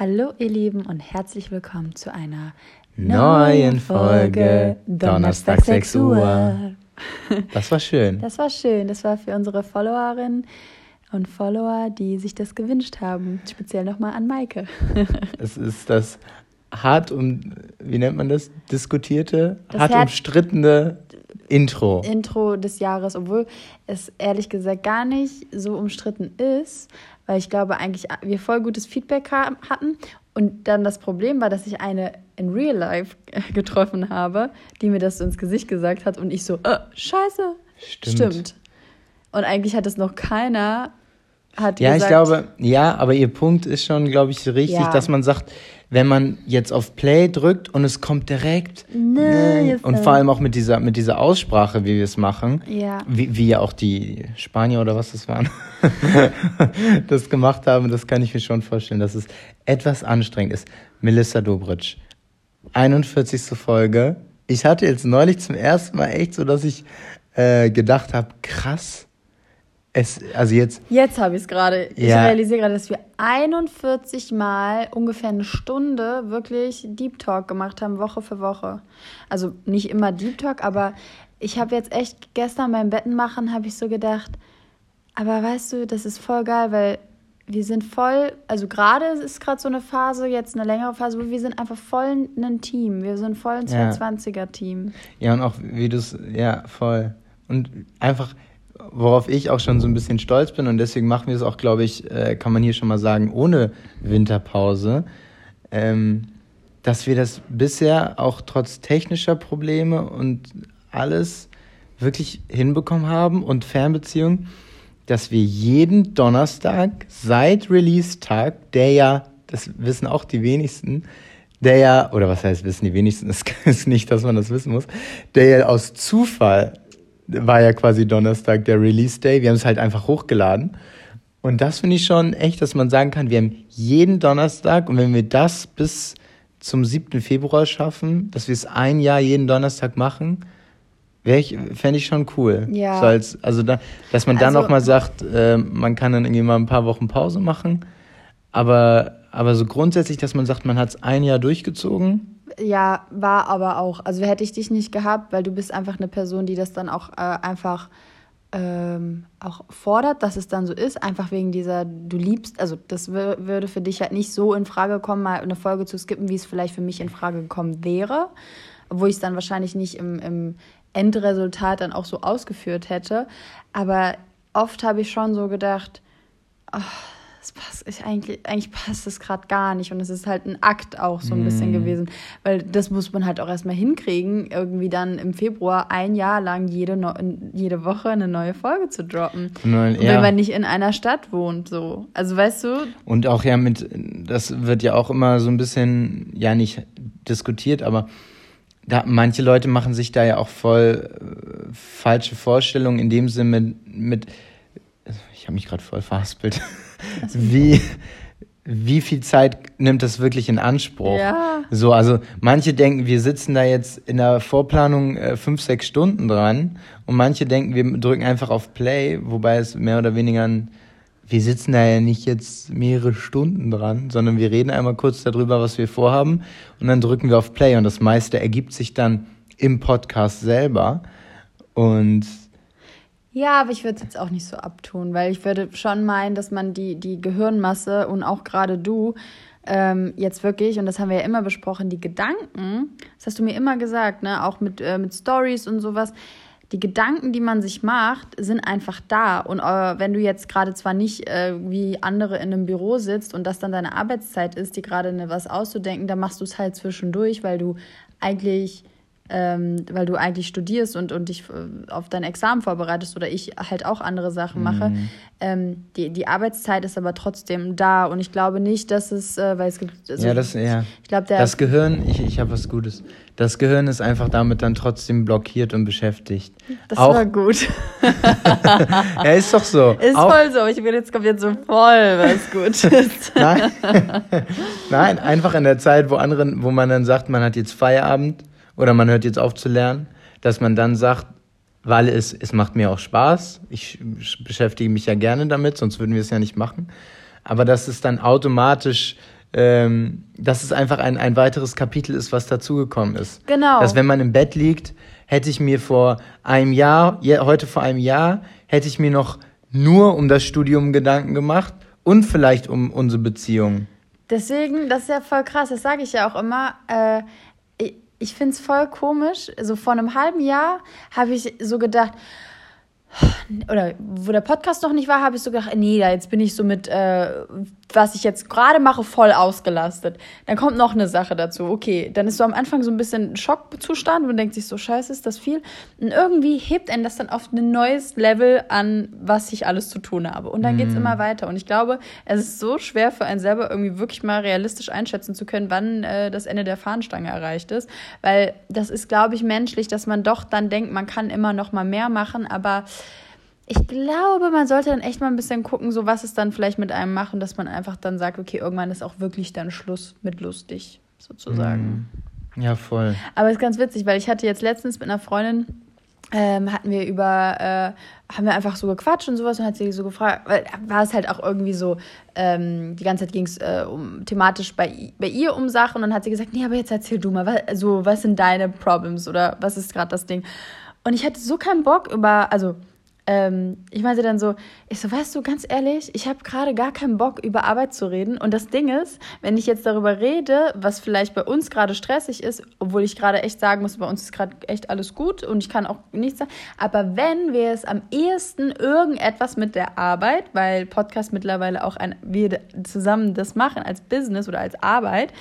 Hallo ihr Lieben und herzlich willkommen zu einer neuen Folge Donnerstag 6 Uhr. Das war schön. Das war schön. Das war für unsere Followerinnen und Follower, die sich das gewünscht haben. Speziell nochmal an Maike. Es ist das hart um, wie nennt man das? Diskutierte, das hart umstrittene Intro. Intro des Jahres, obwohl es ehrlich gesagt gar nicht so umstritten ist, weil ich glaube eigentlich wir voll gutes Feedback hatten und dann das Problem war, dass ich eine in Real Life getroffen habe, die mir das so ins Gesicht gesagt hat und ich so, äh, scheiße. Stimmt. Stimmt. Und eigentlich hat es noch keiner hat ja, gesagt, ich glaube, ja, aber ihr Punkt ist schon, glaube ich, richtig, ja. dass man sagt, wenn man jetzt auf Play drückt und es kommt direkt nee, und vor allem auch mit dieser mit dieser Aussprache, wie wir es machen, ja. wie, wie ja auch die Spanier oder was das waren, das gemacht haben, das kann ich mir schon vorstellen, dass es etwas anstrengend ist. Melissa Dobritsch, 41. Folge. Ich hatte jetzt neulich zum ersten Mal echt so, dass ich äh, gedacht habe, krass es, also jetzt. Jetzt habe ich es gerade. Ich ja. realisiere gerade, dass wir 41 Mal ungefähr eine Stunde wirklich Deep Talk gemacht haben, Woche für Woche. Also nicht immer Deep Talk, aber ich habe jetzt echt gestern beim Betten machen, habe ich so gedacht, aber weißt du, das ist voll geil, weil wir sind voll, also gerade ist gerade so eine Phase, jetzt eine längere Phase, wo wir sind einfach voll ein Team. Wir sind voll ein 220er-Team. Ja, und auch wie du es, ja, voll. Und einfach, worauf ich auch schon so ein bisschen stolz bin und deswegen machen wir es auch, glaube ich, äh, kann man hier schon mal sagen, ohne Winterpause, ähm, dass wir das bisher auch trotz technischer Probleme und alles wirklich hinbekommen haben und Fernbeziehungen, dass wir jeden Donnerstag seit Release-Tag, der ja, das wissen auch die wenigsten, der ja, oder was heißt wissen die wenigsten, es ist nicht, dass man das wissen muss, der ja aus Zufall war ja quasi Donnerstag der Release Day. Wir haben es halt einfach hochgeladen. Und das finde ich schon echt, dass man sagen kann, wir haben jeden Donnerstag und wenn wir das bis zum 7. Februar schaffen, dass wir es ein Jahr jeden Donnerstag machen, ich, fände ich schon cool. Ja. So als, also da, dass man dann also, auch mal sagt, äh, man kann dann irgendwie mal ein paar Wochen Pause machen. Aber, aber so grundsätzlich, dass man sagt, man hat es ein Jahr durchgezogen ja, war aber auch. Also hätte ich dich nicht gehabt, weil du bist einfach eine Person, die das dann auch äh, einfach ähm, auch fordert, dass es dann so ist, einfach wegen dieser, du liebst, also das würde für dich halt nicht so in Frage kommen, mal eine Folge zu skippen, wie es vielleicht für mich in Frage gekommen wäre, wo ich es dann wahrscheinlich nicht im, im Endresultat dann auch so ausgeführt hätte. Aber oft habe ich schon so gedacht, oh, das passt, ich, eigentlich, eigentlich passt das gerade gar nicht. Und es ist halt ein Akt auch so ein mm. bisschen gewesen. Weil das muss man halt auch erstmal hinkriegen, irgendwie dann im Februar ein Jahr lang jede, no jede Woche eine neue Folge zu droppen. Nein, ja. Wenn man nicht in einer Stadt wohnt, so. Also weißt du. Und auch ja mit, das wird ja auch immer so ein bisschen, ja nicht diskutiert, aber da, manche Leute machen sich da ja auch voll äh, falsche Vorstellungen in dem Sinne mit, mit ich habe mich gerade voll verhaspelt wie, wie viel Zeit nimmt das wirklich in Anspruch? Ja. So, also manche denken, wir sitzen da jetzt in der Vorplanung äh, fünf, sechs Stunden dran und manche denken, wir drücken einfach auf Play, wobei es mehr oder weniger ein, wir sitzen da ja nicht jetzt mehrere Stunden dran, sondern wir reden einmal kurz darüber, was wir vorhaben und dann drücken wir auf Play und das meiste ergibt sich dann im Podcast selber und ja, aber ich würde es jetzt auch nicht so abtun, weil ich würde schon meinen, dass man die, die Gehirnmasse und auch gerade du ähm, jetzt wirklich, und das haben wir ja immer besprochen, die Gedanken, das hast du mir immer gesagt, ne, auch mit, äh, mit Stories und sowas, die Gedanken, die man sich macht, sind einfach da. Und äh, wenn du jetzt gerade zwar nicht äh, wie andere in einem Büro sitzt und das dann deine Arbeitszeit ist, die gerade ne, was auszudenken, dann machst du es halt zwischendurch, weil du eigentlich ähm, weil du eigentlich studierst und, und dich äh, auf dein Examen vorbereitest oder ich halt auch andere Sachen mache. Mhm. Ähm, die, die Arbeitszeit ist aber trotzdem da und ich glaube nicht, dass es, äh, weil es gibt. Also ja, das, ja. Ich glaube, der. Das Gehirn, ich, ich habe was Gutes. Das Gehirn ist einfach damit dann trotzdem blockiert und beschäftigt. Das auch, war gut. ja, ist doch so. Ist auch, voll so. Ich bin jetzt kommt jetzt so voll, was gut ist. Nein. Nein, einfach in der Zeit, wo anderen, wo man dann sagt, man hat jetzt Feierabend oder man hört jetzt auf zu lernen, dass man dann sagt, weil es, es macht mir auch Spaß, ich beschäftige mich ja gerne damit, sonst würden wir es ja nicht machen, aber dass es dann automatisch ähm, dass es einfach ein, ein weiteres Kapitel ist, was dazugekommen ist. Genau. Dass wenn man im Bett liegt, hätte ich mir vor einem Jahr, heute vor einem Jahr, hätte ich mir noch nur um das Studium Gedanken gemacht und vielleicht um unsere Beziehung. Deswegen, das ist ja voll krass, das sage ich ja auch immer. Äh, ich finde es voll komisch. So vor einem halben Jahr habe ich so gedacht, oder wo der Podcast noch nicht war, habe ich so gedacht, nee, da jetzt bin ich so mit, äh, was ich jetzt gerade mache, voll ausgelastet. Dann kommt noch eine Sache dazu. Okay, dann ist so am Anfang so ein bisschen Schockzustand und denkt sich so, scheiße, ist das viel? Und irgendwie hebt einen das dann auf ein neues Level an, was ich alles zu tun habe. Und dann Mhm. immer weiter. Und ich glaube, es ist so schwer für einen selber irgendwie wirklich mal realistisch einschätzen zu können, wann äh, das Ende der Fahnenstange erreicht ist. Weil das ist, glaube ich, menschlich, dass man doch dann denkt, man kann immer noch mal mehr machen, aber ich glaube, man sollte dann echt mal ein bisschen gucken, so was es dann vielleicht mit einem macht und dass man einfach dann sagt, okay, irgendwann ist auch wirklich dann Schluss mit lustig, sozusagen. Ja, voll. Aber es ist ganz witzig, weil ich hatte jetzt letztens mit einer Freundin, ähm, hatten wir über, äh, haben wir einfach so gequatscht und sowas und hat sie so gefragt, weil war es halt auch irgendwie so, ähm, die ganze Zeit ging es äh, um thematisch bei, bei ihr um Sachen und dann hat sie gesagt, nee, aber jetzt erzähl du mal, was, so, was sind deine Problems oder was ist gerade das Ding? Und ich hatte so keinen Bock über, also ähm, ich meinte dann so, ich so, weißt du, ganz ehrlich, ich habe gerade gar keinen Bock, über Arbeit zu reden. Und das Ding ist, wenn ich jetzt darüber rede, was vielleicht bei uns gerade stressig ist, obwohl ich gerade echt sagen muss, bei uns ist gerade echt alles gut und ich kann auch nichts sagen. Aber wenn wir es am ehesten irgendetwas mit der Arbeit, weil Podcast mittlerweile auch ein, wir zusammen das machen als Business oder als Arbeit,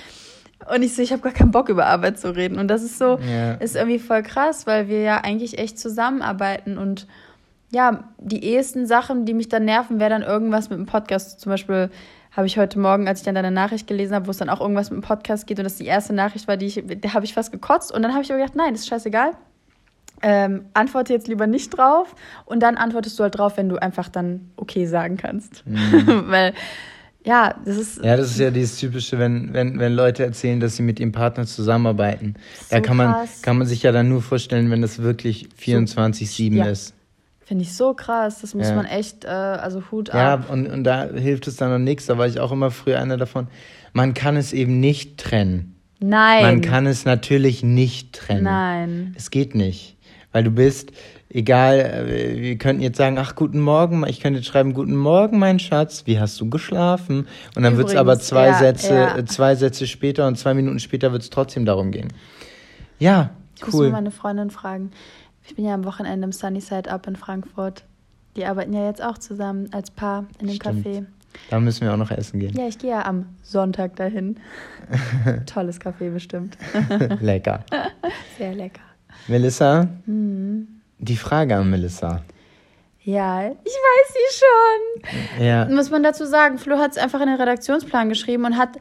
und ich so, ich habe gar keinen Bock über Arbeit zu reden. Und das ist so, Ja. ist irgendwie voll krass, weil wir ja eigentlich echt zusammenarbeiten und ja, die ehesten Sachen, die mich dann nerven, wäre dann irgendwas mit dem Podcast. Zum Beispiel habe ich heute Morgen, als ich dann deine Nachricht gelesen habe, wo es dann auch irgendwas mit dem Podcast geht und das die erste Nachricht war, die ich, da habe ich fast gekotzt und dann habe ich aber gedacht, nein, das ist scheißegal. Ähm, antworte jetzt lieber nicht drauf und dann antwortest du halt drauf, wenn du einfach dann okay sagen kannst. Weil, ja, das ist Ja, das ist ja dieses typische, wenn, wenn, wenn Leute erzählen, dass sie mit ihrem Partner zusammenarbeiten. da So kann man, krass. kann man sich ja dann nur vorstellen, wenn das wirklich 24-7 Ja. ist. Finde ich so krass. Das muss Ja. man echt, äh, also Hut Ja, ab. und, und da hilft es dann noch nichts. Da war ich auch immer früher einer davon. Man kann es eben nicht trennen. Nein. Man kann es natürlich nicht trennen. Nein. Es geht nicht. Weil du bist, egal, äh, wir könnten jetzt sagen, ach, guten Morgen, ich könnte jetzt schreiben, guten Morgen, mein Schatz, wie hast du geschlafen? Und dann wird es aber zwei ja, Sätze, ja. äh, zwei Sätze später und zwei Minuten später wird es trotzdem darum gehen. Ja, Ich muss mal cool. meine Freundin fragen. Ich bin ja am Wochenende im Sunnyside Up in Frankfurt. Die arbeiten ja jetzt auch zusammen als Paar in dem Stimmt. Café. Da müssen wir auch noch essen gehen. Ja, ich gehe ja am Sonntag dahin. Tolles Café bestimmt. Lecker. Sehr lecker. Melissa, Mhm. Die Frage an Melissa. Ja, ich weiß sie schon. Ja, Muss man dazu sagen, Flo hat es einfach in den Redaktionsplan geschrieben und hat,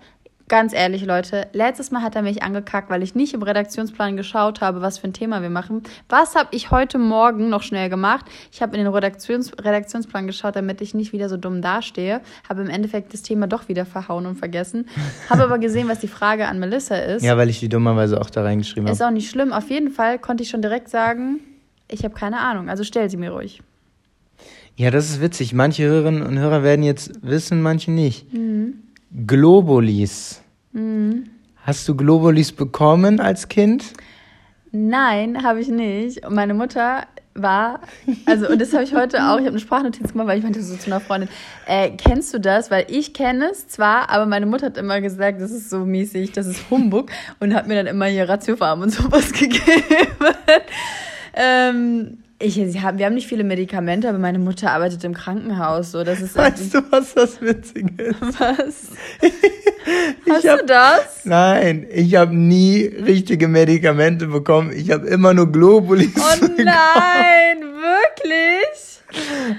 ganz ehrlich, Leute, letztes Mal hat er mich angekackt, weil ich nicht im Redaktionsplan geschaut habe, was für ein Thema wir machen. Was habe ich heute Morgen noch schnell gemacht? Ich habe in den Redaktions Redaktionsplan geschaut, damit ich nicht wieder so dumm dastehe. Habe im Endeffekt das Thema doch wieder verhauen und vergessen. Habe aber gesehen, was die Frage an Melissa ist. ja, weil ich die dummerweise auch da reingeschrieben Ist habe. auch nicht schlimm. Auf jeden Fall konnte ich schon direkt sagen, ich habe keine Ahnung. Also stell sie mir ruhig. Ja, das ist witzig. Manche Hörerinnen und Hörer werden jetzt wissen, manche nicht. Mhm. Globulis. Hast du Globulis bekommen als Kind? Nein, habe ich nicht. Und meine Mutter war, also, und das habe ich heute auch, ich habe eine Sprachnotiz gemacht, weil ich meinte so zu einer Freundin, äh, kennst du das? Weil ich kenne es zwar, aber meine Mutter hat immer gesagt, das ist so mäßig, das ist Humbug und hat mir dann immer hier Ratiofarm und sowas gegeben. Ähm, ich, haben, wir haben nicht viele Medikamente, aber meine Mutter arbeitet im Krankenhaus. So, das ist Weißt du, was das Witzige ist? was? Hast hab- du das? Nein, ich habe nie richtige Medikamente bekommen. Ich habe immer nur Globulis Oh bekommen nein, wirklich?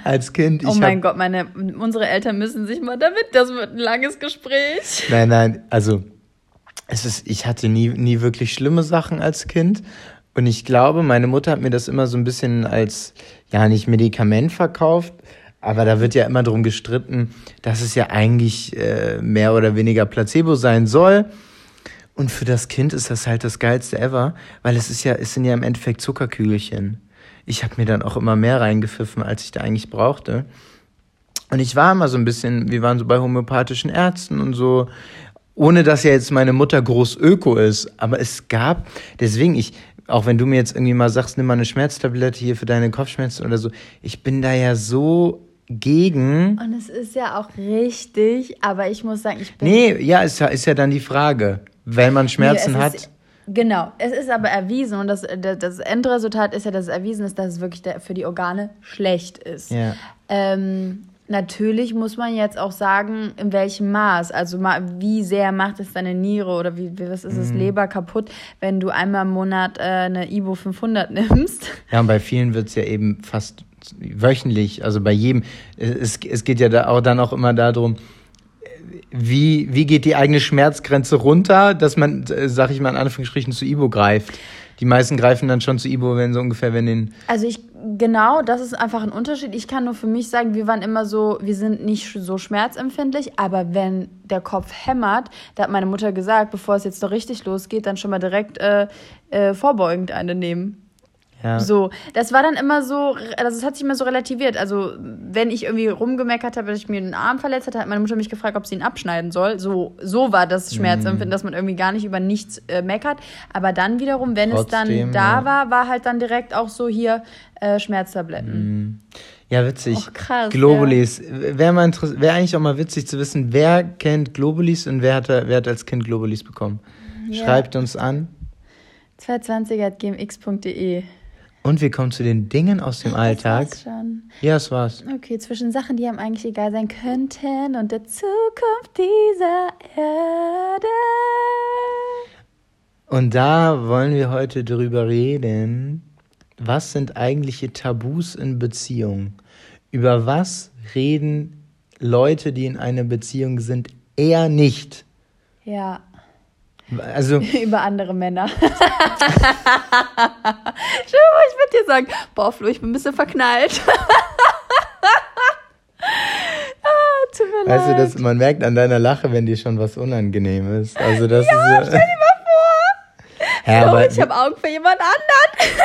als Kind. Ich Oh mein hab, Gott, meine, unsere Eltern müssen sich mal damit, das wird ein langes Gespräch. Nein, nein, also es ist, ich hatte nie, nie wirklich schlimme Sachen als Kind. Und ich glaube, meine Mutter hat mir das immer so ein bisschen als, ja, nicht Medikament verkauft, aber da wird ja immer drum gestritten, dass es ja eigentlich äh, mehr oder weniger Placebo sein soll. Und für das Kind ist das halt das geilste ever, weil es ist ja, es sind ja im Endeffekt Zuckerkügelchen. Ich habe mir dann auch immer mehr reingepfiffen, als ich da eigentlich brauchte. Und ich war immer so ein bisschen, wir waren so bei homöopathischen Ärzten und so. ohne dass ja jetzt meine Mutter groß Öko ist, aber es gab, deswegen ich, auch wenn du mir jetzt irgendwie mal sagst, nimm mal eine Schmerztablette hier für deine Kopfschmerzen oder so, ich bin da ja so gegen. Und es ist ja auch richtig, aber ich muss sagen, ich bin. Nee, ja, ist ja, ist ja dann die Frage. Wenn man Schmerzen Nee, hat. ist- Genau, es ist aber erwiesen und das, das das Endresultat ist ja, dass es erwiesen ist, dass es wirklich der, für die Organe schlecht ist. Ja. Ähm, natürlich muss man jetzt auch sagen, in welchem Maß. Also wie sehr macht es deine Niere oder wie, was ist es, Leber kaputt, wenn du einmal im Monat äh, eine Ibo 500 nimmst. Ja, und bei vielen wird's ja eben fast wöchentlich, also bei jedem. Es, es geht ja da auch dann auch immer darum, wie, wie geht die eigene Schmerzgrenze runter, dass man, äh, sag ich mal in Anführungsstrichen, zu Ibo greift. Die meisten greifen dann schon zu Ibo, wenn so ungefähr, wenn den. Also ich, genau, das ist einfach ein Unterschied. Ich kann nur für mich sagen, wir waren immer so, wir sind nicht so schmerzempfindlich, aber wenn der Kopf hämmert, da hat meine Mutter gesagt, bevor es jetzt noch richtig losgeht, dann schon mal direkt äh, äh, vorbeugend eine nehmen. Ja. So, das war dann immer so, also es hat sich immer so relativiert. Also, wenn ich irgendwie rumgemeckert habe, dass ich mir den Arm verletzt hatte, hat meine Mutter mich gefragt, ob sie ihn abschneiden soll. So, so war das Schmerzempfinden, dass man irgendwie gar nicht über nichts äh, meckert. Aber dann wiederum, wenn es Trotzdem, dann da ja. war, war halt dann direkt auch so hier äh, Schmerztabletten. Ja, witzig. Och, krass, Globulis. Wäre interess- wäre eigentlich auch mal witzig zu wissen, wer kennt Globulis und wer hat, wer hat als Kind Globulis bekommen. Ja. Schreibt uns an. 220.gmx.de. Und wir kommen zu den Dingen aus dem Alltag. Das war's schon. Ja, das war's. Okay, zwischen Sachen, die einem eigentlich egal sein könnten und der Zukunft dieser Erde. Und da wollen wir heute drüber reden. Was sind eigentliche Tabus in Beziehungen? Über was reden Leute, die in einer Beziehung sind, eher nicht? Ja. Also, über andere Männer. Schau mal, ich würde dir sagen, boah, Flo, ich bin ein bisschen verknallt. ah, tut mir weißt du, leid. dass man merkt an deiner Lache, wenn dir schon was unangenehm ist. Also, das ja, ist. Stell dir mal vor. Ja, Flo, aber- ich habe Augen für jemand anderen.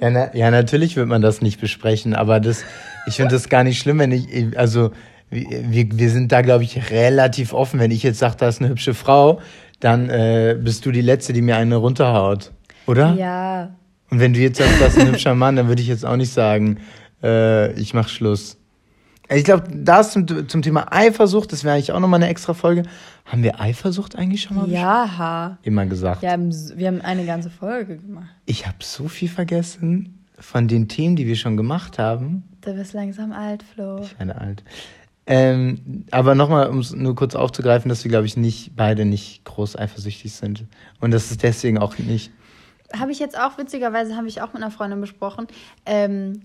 Ja, na, ja, natürlich wird man das nicht besprechen, aber das, ich finde das gar nicht schlimm, wenn ich, also wir, wir sind da, glaube ich, relativ offen. Wenn ich jetzt sage, da ist eine hübsche Frau, dann äh, bist du die Letzte, die mir eine runterhaut, oder? Ja. Und wenn du jetzt sagst, das ist ein hübscher Mann, dann würde ich jetzt auch nicht sagen, äh, ich mach Schluss. Ich glaube, das zum, zum Thema Eifersucht, das wäre eigentlich auch nochmal eine extra Folge. Haben wir Eifersucht eigentlich schon mal? Ja. immer gesagt? Wir haben, wir haben eine ganze Folge gemacht. Ich habe so viel vergessen von den Themen, die wir schon gemacht haben. Du bist langsam alt, Flo. Ich werde alt. Ähm, aber nochmal, um es nur kurz aufzugreifen, dass wir, glaube ich, nicht beide nicht groß eifersüchtig sind. Und das ist deswegen auch nicht. Habe ich jetzt auch, witzigerweise, habe ich auch mit einer Freundin besprochen. Ähm,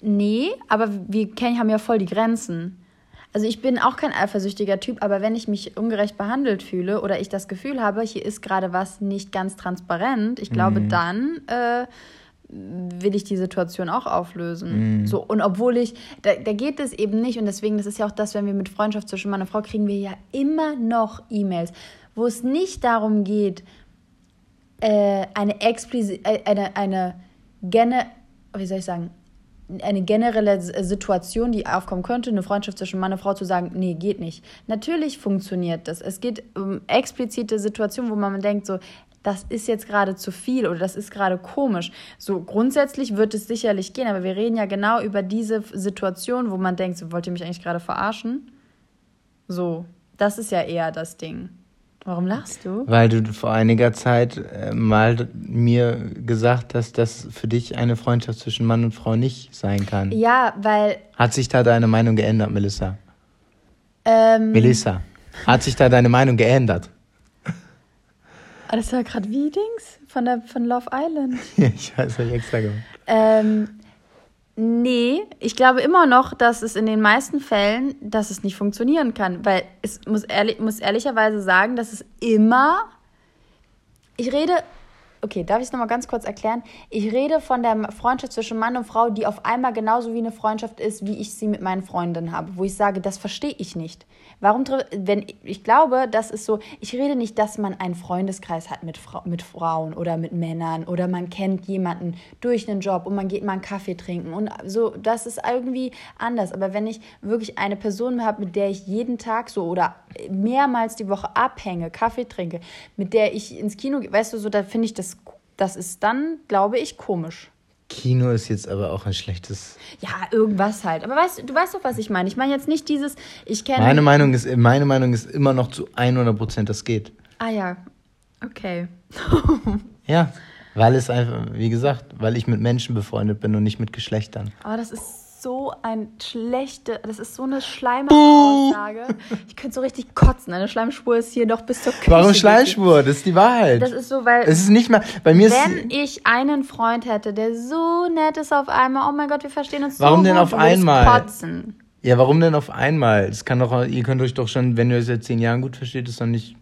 nee, aber wir kennen, haben ja voll die Grenzen. Also ich bin auch kein eifersüchtiger Typ, aber wenn ich mich ungerecht behandelt fühle oder ich das Gefühl habe, hier ist gerade was nicht ganz transparent, ich glaube, dann äh, will ich die Situation auch auflösen. So, und obwohl ich, da, da geht es eben nicht, und deswegen, das ist ja auch das, wenn wir mit Freundschaft zwischen Mann und Frau kriegen wir ja immer noch E-Mails, wo es nicht darum geht, äh, eine explizit, äh, eine, eine gene, wie soll ich sagen, eine generelle S- Situation, die aufkommen könnte, eine Freundschaft zwischen Mann und Frau zu sagen, nee, geht nicht. Natürlich funktioniert das. Es geht um explizite Situationen, wo man denkt, so, das ist jetzt gerade zu viel oder das ist gerade komisch. So grundsätzlich wird es sicherlich gehen, aber wir reden ja genau über diese Situation, wo man denkt, so, wollt ihr mich eigentlich gerade verarschen? So, das ist ja eher das Ding. Warum lachst du? Weil du vor einiger Zeit äh, mal mir gesagt hast, dass für dich eine Freundschaft zwischen Mann und Frau nicht sein kann. Ja, weil Hat sich da deine Meinung geändert, Melissa? ähm, Melissa, hat sich da deine Meinung geändert? Ah, das war gerade wie Dings von, der, von Love Island. ich weiß, hab ich extra gemacht. Ähm, nee, ich glaube immer noch, dass es in den meisten Fällen, dass es nicht funktionieren kann, weil es muss, ehrlich, muss ehrlicherweise sagen, dass es immer, ich rede okay, darf ich es nochmal ganz kurz erklären? Ich rede von der Freundschaft zwischen Mann und Frau, die auf einmal genauso wie eine Freundschaft ist, wie ich sie mit meinen Freundinnen habe, wo ich sage, das verstehe ich nicht. Warum, wenn ich glaube, das ist so, ich rede nicht, dass man einen Freundeskreis hat mit, Fra mit Frauen oder mit Männern oder man kennt jemanden durch einen Job und man geht mal einen Kaffee trinken und so, das ist irgendwie anders. Aber wenn ich wirklich eine Person habe, mit der ich jeden Tag so oder mehrmals die Woche abhänge, Kaffee trinke, mit der ich ins Kino, weißt du, so, da finde ich das, das ist dann, glaube ich, komisch. Kino ist jetzt aber auch ein schlechtes. Ja, irgendwas halt. Aber weißt du, weißt doch, was ich meine. Ich meine jetzt nicht dieses, ich kenne. Meine Meinung ist, meine Meinung ist immer noch zu 100 Prozent, das geht. Ah ja, okay. ja, weil es einfach, wie gesagt, weil ich mit Menschen befreundet bin und nicht mit Geschlechtern. Aber das ist so ein schlechte, das ist so eine Schleimaussage. Ich könnte so richtig kotzen. Eine Schleimspur ist hier doch bis zur Küche. Warum Schleimspur? Das ist die Wahrheit. Das ist so, weil es ist nicht mal bei mir wenn ich einen Freund hätte, der so nett ist auf einmal, oh mein Gott, wir verstehen uns warum so denn auf einmal? Kotzen. Ja, warum denn auf einmal? Das kann doch, ihr könnt euch doch schon, wenn ihr es seit zehn Jahren gut versteht, ist doch nicht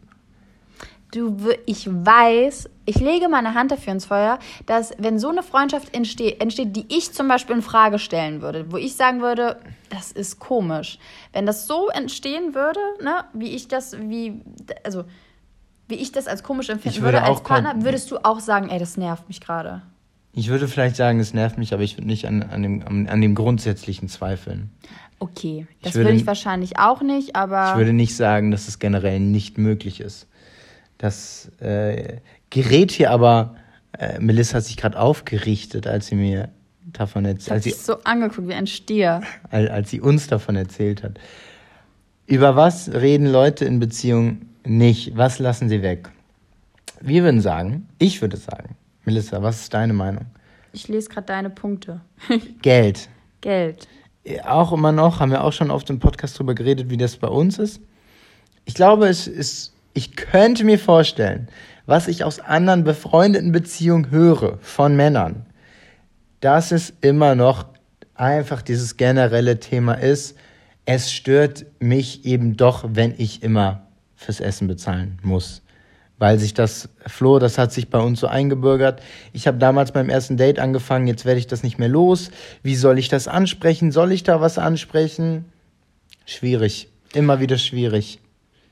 du, ich weiß, ich lege meine Hand dafür ins Feuer, dass wenn so eine Freundschaft entsteht, entsteht, die ich zum Beispiel in Frage stellen würde, wo ich sagen würde, das ist komisch. Wenn das so entstehen würde, ne, wie ich das, wie, also, wie ich das als komisch empfinden würde, würde als Partner, würdest du auch sagen, ey, das nervt mich gerade. Ich würde vielleicht sagen, es nervt mich, aber ich würde nicht an, an, dem, an, an dem grundsätzlichen zweifeln. Okay, das ich würde, würde ich wahrscheinlich auch nicht, aber. Ich würde nicht sagen, dass es generell nicht möglich ist. Das äh, gerät hier aber, äh, Melissa hat sich gerade aufgerichtet, als sie mir davon erzählt hat. so angeguckt wie ein Stier. Als, als sie uns davon erzählt hat. Über was reden Leute in Beziehungen nicht? Was lassen sie weg? Wir würden sagen, ich würde sagen, Melissa, was ist deine Meinung? Ich lese gerade deine Punkte. Geld. Geld. Auch immer noch, haben wir auch schon auf dem Podcast drüber geredet, wie das bei uns ist. Ich glaube, es ist ich könnte mir vorstellen, was ich aus anderen befreundeten Beziehungen höre von Männern, dass es immer noch einfach dieses generelle Thema ist, es stört mich eben doch, wenn ich immer fürs Essen bezahlen muss. Weil sich das, Flo, das hat sich bei uns so eingebürgert. Ich habe damals beim ersten Date angefangen, jetzt werde ich das nicht mehr los. Wie soll ich das ansprechen? Soll ich da was ansprechen? Schwierig. Immer wieder schwierig.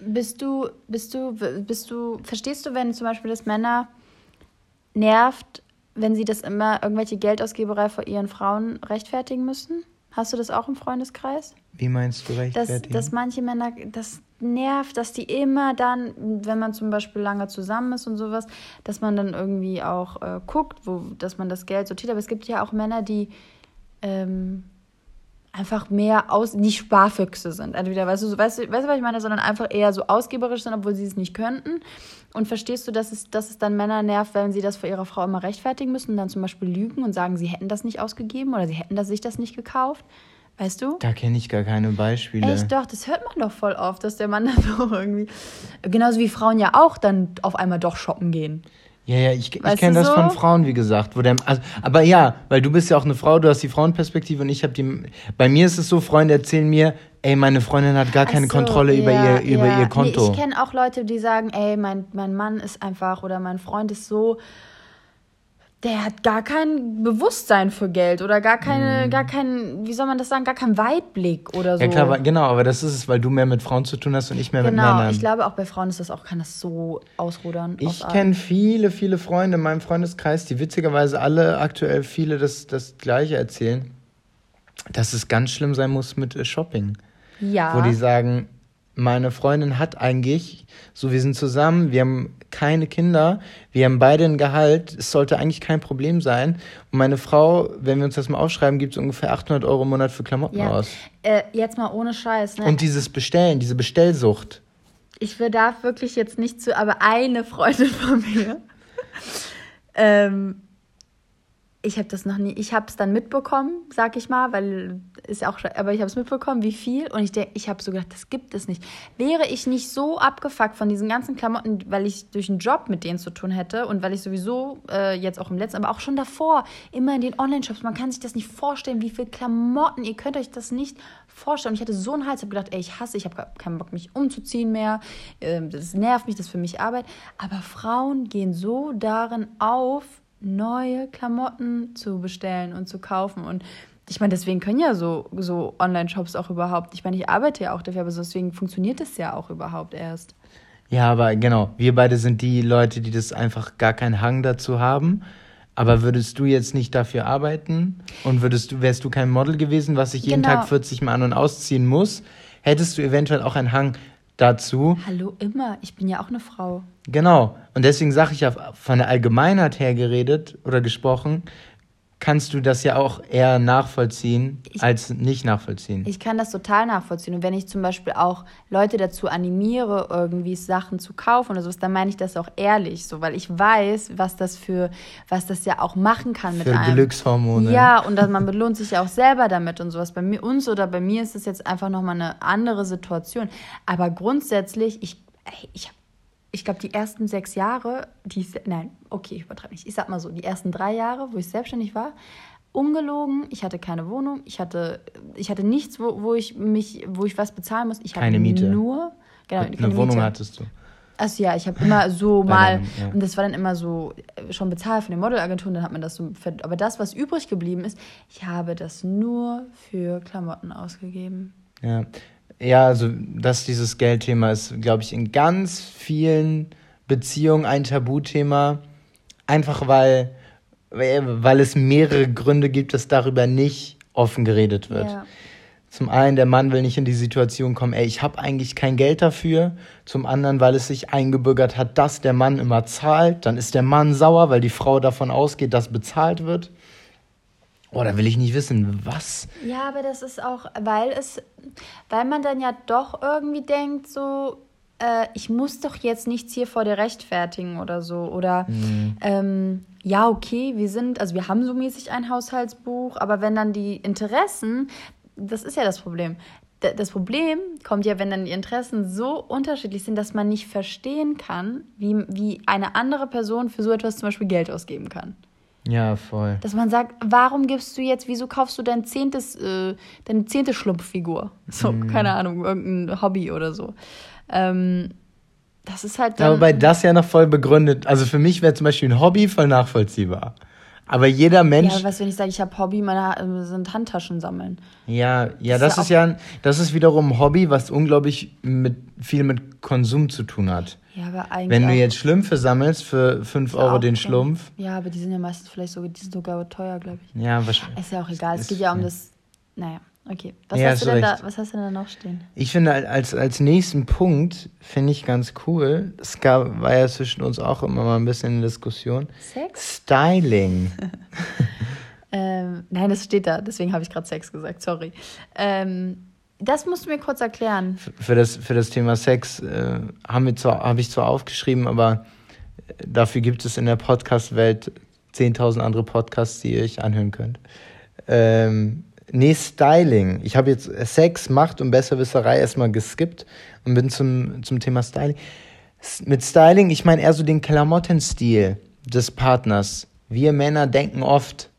Bist du, bist du, bist du, verstehst du, wenn zum Beispiel das Männer nervt, wenn sie das immer irgendwelche Geldausgeberei vor ihren Frauen rechtfertigen müssen? Hast du das auch im Freundeskreis? Wie meinst du rechtfertigen? Dass, dass manche Männer, das nervt, dass die immer dann, wenn man zum Beispiel lange zusammen ist und sowas, dass man dann irgendwie auch äh, guckt, wo, dass man das Geld sortiert. Aber es gibt ja auch Männer, die ähm, einfach mehr aus, nicht Sparfüchse sind. Entweder, weißt du, weißt, du, weißt du, was ich meine, sondern einfach eher so ausgeberisch sind, obwohl sie es nicht könnten. Und verstehst du, dass es, dass es dann Männer nervt, wenn sie das vor ihrer Frau immer rechtfertigen müssen und dann zum Beispiel lügen und sagen, sie hätten das nicht ausgegeben oder sie hätten das, sich das nicht gekauft? Weißt du? Da kenne ich gar keine Beispiele. Echt doch, das hört man doch voll oft, dass der Mann dann doch irgendwie. Genauso wie Frauen ja auch dann auf einmal doch shoppen gehen. Ja, ja, ich, ich kenne das so? von Frauen, wie gesagt. Wo der, also, aber ja, weil du bist ja auch eine Frau, du hast die Frauenperspektive und ich habe die. Bei mir ist es so, Freunde erzählen mir, ey, meine Freundin hat gar keine so, Kontrolle ja, über, ihr, über ja. ihr Konto. Nee, ich kenne auch Leute, die sagen, ey, mein, mein Mann ist einfach oder mein Freund ist so der hat gar kein Bewusstsein für Geld oder gar keine, mm. gar kein, wie soll man das sagen, gar keinen Weitblick oder so. Ja klar, genau, aber das ist es, weil du mehr mit Frauen zu tun hast und ich mehr genau, mit Männern. Genau, ich glaube auch bei Frauen ist das auch, kann das so ausrudern. Ich kenne viele, viele Freunde in meinem Freundeskreis, die witzigerweise alle aktuell viele das, das Gleiche erzählen, dass es ganz schlimm sein muss mit äh, Shopping. Ja. Wo die sagen, meine Freundin hat eigentlich, so wir sind zusammen, wir haben keine Kinder, wir haben beide ein Gehalt, es sollte eigentlich kein Problem sein. Und meine Frau, wenn wir uns das mal aufschreiben, gibt es ungefähr 800 Euro im Monat für Klamotten ja. aus. Äh, jetzt mal ohne Scheiß, ne? Und dieses Bestellen, diese Bestellsucht. Ich darf wirklich jetzt nicht zu, aber eine Freundin von mir, ähm, Ich habe das noch nie, ich habe es dann mitbekommen, sag ich mal, weil ist ja auch, aber ich habe es mitbekommen, wie viel und ich denke, ich habe so gedacht, das gibt es nicht. Wäre ich nicht so abgefuckt von diesen ganzen Klamotten, weil ich durch einen Job mit denen zu tun hätte und weil ich sowieso äh, jetzt auch im letzten, aber auch schon davor immer in den Online-Shops, man kann sich das nicht vorstellen, wie viel Klamotten, ihr könnt euch das nicht vorstellen. Und ich hatte so einen Hals, habe gedacht, ey, ich hasse, ich habe keinen Bock, mich umzuziehen mehr, ähm, das nervt mich, das ist für mich Arbeit. Aber Frauen gehen so darin auf, neue Klamotten zu bestellen und zu kaufen. Und ich meine, deswegen können ja so, so Online-Shops auch überhaupt. Ich meine, ich arbeite ja auch dafür, aber deswegen funktioniert es ja auch überhaupt erst. Ja, aber genau, wir beide sind die Leute, die das einfach gar keinen Hang dazu haben. Aber würdest du jetzt nicht dafür arbeiten und würdest du, wärst du kein Model gewesen, was sich jeden Genau. Tag 40 Mal an und ausziehen muss, hättest du eventuell auch einen Hang dazu. Hallo, immer. Ich bin ja auch eine Frau. Genau. Und deswegen sage ich ja von der Allgemeinheit her geredet oder gesprochen, kannst du das ja auch eher nachvollziehen Ich- als nicht nachvollziehen. Ich kann das total nachvollziehen. Und wenn ich zum Beispiel auch Leute dazu animiere, irgendwie Sachen zu kaufen oder sowas, dann meine ich das auch ehrlich, so, weil ich weiß, was das für, was das ja auch machen kann mit Für einem. Glückshormone. Ja, und dann, man belohnt sich ja auch selber damit und sowas. Bei mir, uns oder bei mir ist es jetzt einfach nochmal eine andere Situation. Aber grundsätzlich, ich, ich habe ich glaube, die ersten sechs Jahre, die, nein, okay, ich übertreibe nicht. Ich sag mal so, die ersten drei Jahre, wo ich selbstständig war, ungelogen, ich hatte keine Wohnung, ich hatte, ich hatte nichts, wo, wo ich mich, wo ich was bezahlen muss. Ich Keine Miete. nur, genau, Eine keine Wohnung Miete. hattest du. Also ja, ich habe immer so mal, deinem, ja. und das war dann immer so äh, schon bezahlt von den Modelagenturen, dann hat man das so, aber das, was übrig geblieben ist, ich habe das nur für Klamotten ausgegeben. Ja. Ja, also das dieses Geldthema ist, glaube ich, in ganz vielen Beziehungen ein Tabuthema. Einfach weil, weil weil es mehrere Gründe gibt, dass darüber nicht offen geredet wird. Ja. Zum einen, der Mann will nicht in die Situation kommen, ey, ich habe eigentlich kein Geld dafür. Zum anderen, weil es sich eingebürgert hat, dass der Mann immer zahlt. Dann ist der Mann sauer, weil die Frau davon ausgeht, dass bezahlt wird. Oh, da will ich nicht wissen, was. Ja, aber das ist auch, weil es, weil man dann ja doch irgendwie denkt, so, äh, ich muss doch jetzt nichts hier vor dir rechtfertigen oder so. Oder ähm, ja, okay, wir sind, also wir haben so mäßig ein Haushaltsbuch, aber wenn dann die Interessen, das ist ja das Problem. D- Das Problem kommt ja, wenn dann die Interessen so unterschiedlich sind, dass man nicht verstehen kann, wie, wie eine andere Person für so etwas zum Beispiel Geld ausgeben kann. Ja, voll. Dass man sagt, warum gibst du jetzt, wieso kaufst du dein zehntes, äh, deine zehnte Schlumpffigur? So, Mhm. keine Ahnung, irgendein Hobby oder so. Ähm, das ist halt Ja, dann, wobei das ja noch voll begründet. Also für mich wäre zum Beispiel ein Hobby voll nachvollziehbar. Aber jeder Mensch. ja, was, wenn ich sage, ich habe Hobby, meine äh, sind Handtaschen sammeln. Ja, ja, Das das ist ist ja ja, ein- das ist wiederum ein Hobby, was unglaublich mit, viel mit Konsum zu tun hat. Ja, aber eigentlich Wenn du jetzt Schlümpfe sammelst für 5 Euro den. Schlumpf, Ja, aber die sind ja meistens vielleicht sogar, die sind sogar teuer, glaube ich. ja, wahrscheinlich. Ist ja auch egal, es Ist- geht ja um ja. das, naja, okay. Was, Ja, hast du denn da, was hast du denn da noch stehen? Ich finde als, als nächsten Punkt, finde ich ganz cool, es gab, war ja zwischen uns auch immer mal ein bisschen eine Diskussion, Sex? Styling. Ähm, nein, das steht da, deswegen habe ich gerade Sex gesagt, sorry. Ähm, das musst du mir kurz erklären. für das, für das Thema Sex äh, habe ich zwar aufgeschrieben, aber äh, dafür gibt es in der Podcast-Welt 10.000 andere Podcasts, die ihr euch anhören könnt. Ähm, nee, Styling. Ich habe jetzt Sex, Macht und Besserwisserei erstmal geskippt und bin zum, zum Thema Styling. Mit Styling, ich meine eher so den Klamottenstil des Partners. Wir Männer denken oft,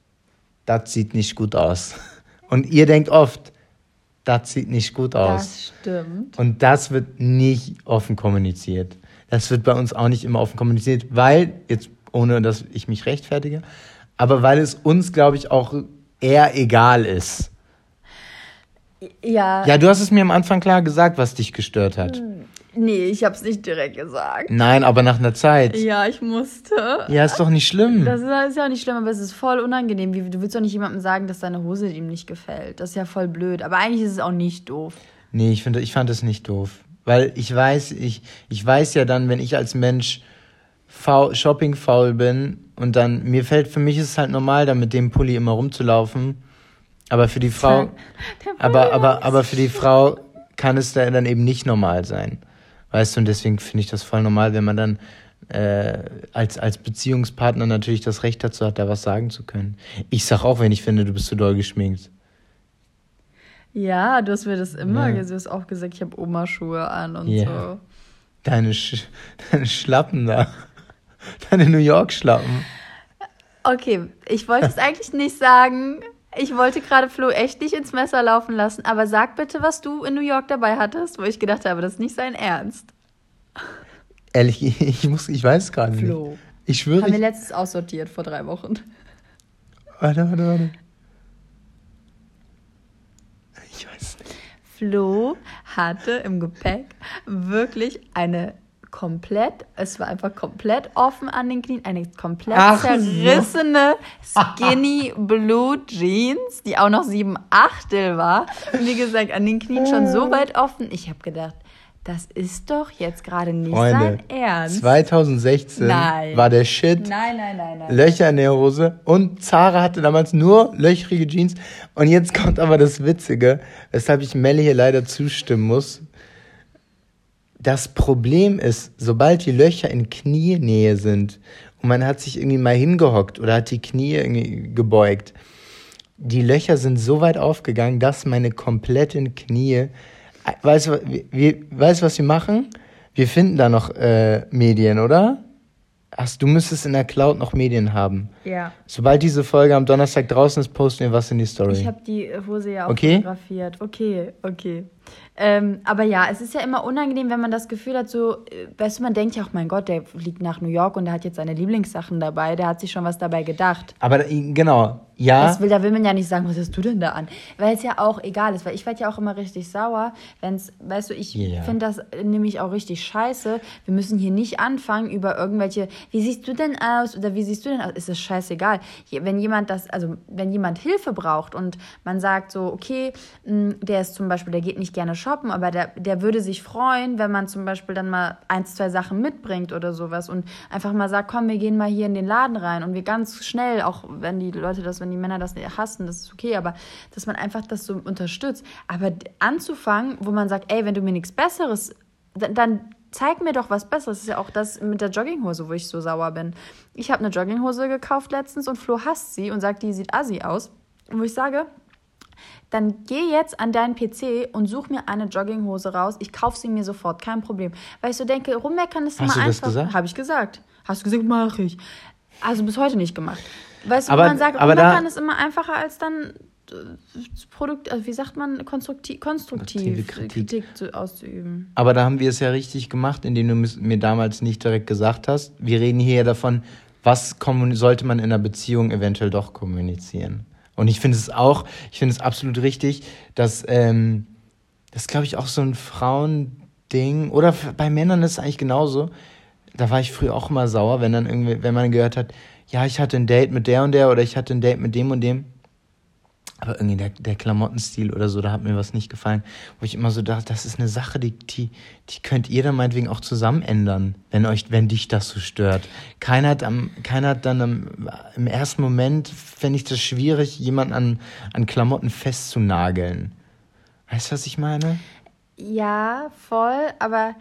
das sieht nicht gut aus. Und ihr denkt oft, das sieht nicht gut aus. Das stimmt. Und das wird nicht offen kommuniziert. Das wird bei uns auch nicht immer offen kommuniziert, weil, jetzt ohne dass ich mich rechtfertige, aber weil es uns, glaube ich, auch eher egal ist. Ja, Ja, du hast es mir am Anfang klar gesagt, was dich gestört hat. nee, ich habe es nicht direkt gesagt. Nein, aber nach einer Zeit. Ja, ich musste. Ja, ist doch nicht schlimm. Das ist, ist ja auch nicht schlimm, aber es ist voll unangenehm. Wie, du willst doch nicht jemandem sagen, dass deine Hose ihm nicht gefällt. Das ist ja voll blöd. Aber eigentlich ist es auch nicht doof. Nee, ich, finde, ich fand es nicht doof. Weil ich weiß, ich, ich weiß ja dann, wenn ich als Mensch faul, shopping-faul bin und dann, mir fällt, für mich ist es halt normal, dann mit dem Pulli immer rumzulaufen. Aber für die Frau, aber, aber, aber für die Frau kann es da dann eben nicht normal sein. Weißt du, und deswegen finde ich das voll normal, wenn man dann äh, als, als Beziehungspartner natürlich das Recht dazu hat, da was sagen zu können. Ich sag auch, wenn ich finde, du bist zu doll geschminkt. Ja, du hast mir das immer ja. du hast auch gesagt, ich habe Oma-Schuhe an und ja. so. Deine, Sch deine Schlappen da. Deine New York-Schlappen. Okay, ich wollte es eigentlich nicht sagen. Ich wollte gerade Flo echt nicht ins Messer laufen lassen, aber sag bitte, was du in New York dabei hattest, wo ich gedacht habe, das ist nicht sein Ernst. Ehrlich, ich, muss, ich weiß es gerade nicht. Flo. Ich schwöre. Haben wir letztes aussortiert vor drei Wochen. Warte, warte, warte. Ich weiß nicht. Flo hatte im Gepäck wirklich eine komplett, es war einfach komplett offen an den Knien, eine komplett Ach, zerrissene Skinny Blue Jeans, die auch noch sieben Achtel war. Und wie gesagt, an den Knien schon so weit offen. Ich habe gedacht, das ist doch jetzt gerade nicht Freunde, sein Ernst. 2016 nein. war der Shit. Nein, nein, nein, nein. Löcher in der Hose. Und Zara hatte damals nur löchrige Jeans. Und jetzt kommt aber das Witzige, weshalb ich Melly hier leider zustimmen muss. Das Problem ist, sobald die Löcher in Knienähe sind und man hat sich irgendwie mal hingehockt oder hat die Knie irgendwie gebeugt, die Löcher sind so weit aufgegangen, dass meine kompletten Knie Weißt du, wir, weißt, was wir machen? Wir finden da noch äh, Medien, oder? Hast, du müsstest in der Cloud noch Medien haben. Ja. Sobald diese Folge am Donnerstag draußen ist, posten wir was in die Story. Ich habe die Hose ja auch okay? fotografiert. Okay, okay. Ähm, aber ja, es ist ja immer unangenehm, wenn man das Gefühl hat, so, äh, weißt du, man denkt ja auch, mein Gott, der fliegt nach New York und der hat jetzt seine Lieblingssachen dabei, der hat sich schon was dabei gedacht. Aber äh, genau, ja. Das will, da will man ja nicht sagen, was hast du denn da an? Weil es ja auch egal ist, weil ich werde ja auch immer richtig sauer, wenn es, weißt du, ich yeah. finde das nämlich auch richtig scheiße. Wir müssen hier nicht anfangen über irgendwelche, wie siehst du denn aus oder wie siehst du denn aus? Ist das scheißegal. Wenn jemand das, also wenn jemand Hilfe braucht und man sagt so, okay, hm, der ist zum Beispiel, der geht nicht gerne shoppen, aber der, der würde sich freuen, wenn man zum Beispiel dann mal ein, zwei Sachen mitbringt oder sowas und einfach mal sagt, komm, wir gehen mal hier in den Laden rein und wir ganz schnell, auch wenn die Leute das, wenn die Männer das hassen, das ist okay, aber dass man einfach das so unterstützt. Aber anzufangen, wo man sagt, ey, wenn du mir nichts Besseres, dann, dann zeig mir doch was Besseres. Das ist ja auch das mit der Jogginghose, wo ich so sauer bin. Ich habe eine Jogginghose gekauft letztens und Flo hasst sie und sagt, die sieht assi aus. Und wo ich sage, dann geh jetzt an deinen PC und such mir eine Jogginghose raus. Ich kaufe sie mir sofort, kein Problem. Weil ich so denke, rummeckern ist Hast immer einfach. Hast Habe ich gesagt. Hast du gesagt, mache ich. Also bis heute nicht gemacht. Weißt du, aber, man sagt, rummeckern da, ist immer einfacher als dann äh, Produkt, also wie sagt man, konstruktiv, konstruktiv Kritik, Kritik zu, auszuüben. Aber da haben wir es ja richtig gemacht, indem du mir damals nicht direkt gesagt hast. Wir reden hier ja davon, was sollte man in einer Beziehung eventuell doch kommunizieren. Und ich finde es auch, ich finde es absolut richtig, dass ähm, das glaube ich auch so ein Frauending oder bei Männern ist es eigentlich genauso. Da war ich früher auch immer sauer, wenn dann irgendwie, wenn man gehört hat, ja, ich hatte ein Date mit der und der oder ich hatte ein Date mit dem und dem. Aber irgendwie der, der Klamottenstil oder so, da hat mir was nicht gefallen. Wo ich immer so dachte, das ist eine Sache, die, die, die könnt ihr dann meinetwegen auch zusammen ändern, wenn euch, wenn dich das so stört. Keiner hat am, keiner hat dann am, im ersten Moment, fände ich das schwierig, jemanden an, an Klamotten festzunageln. Weißt du, was ich meine? Ja, voll, aber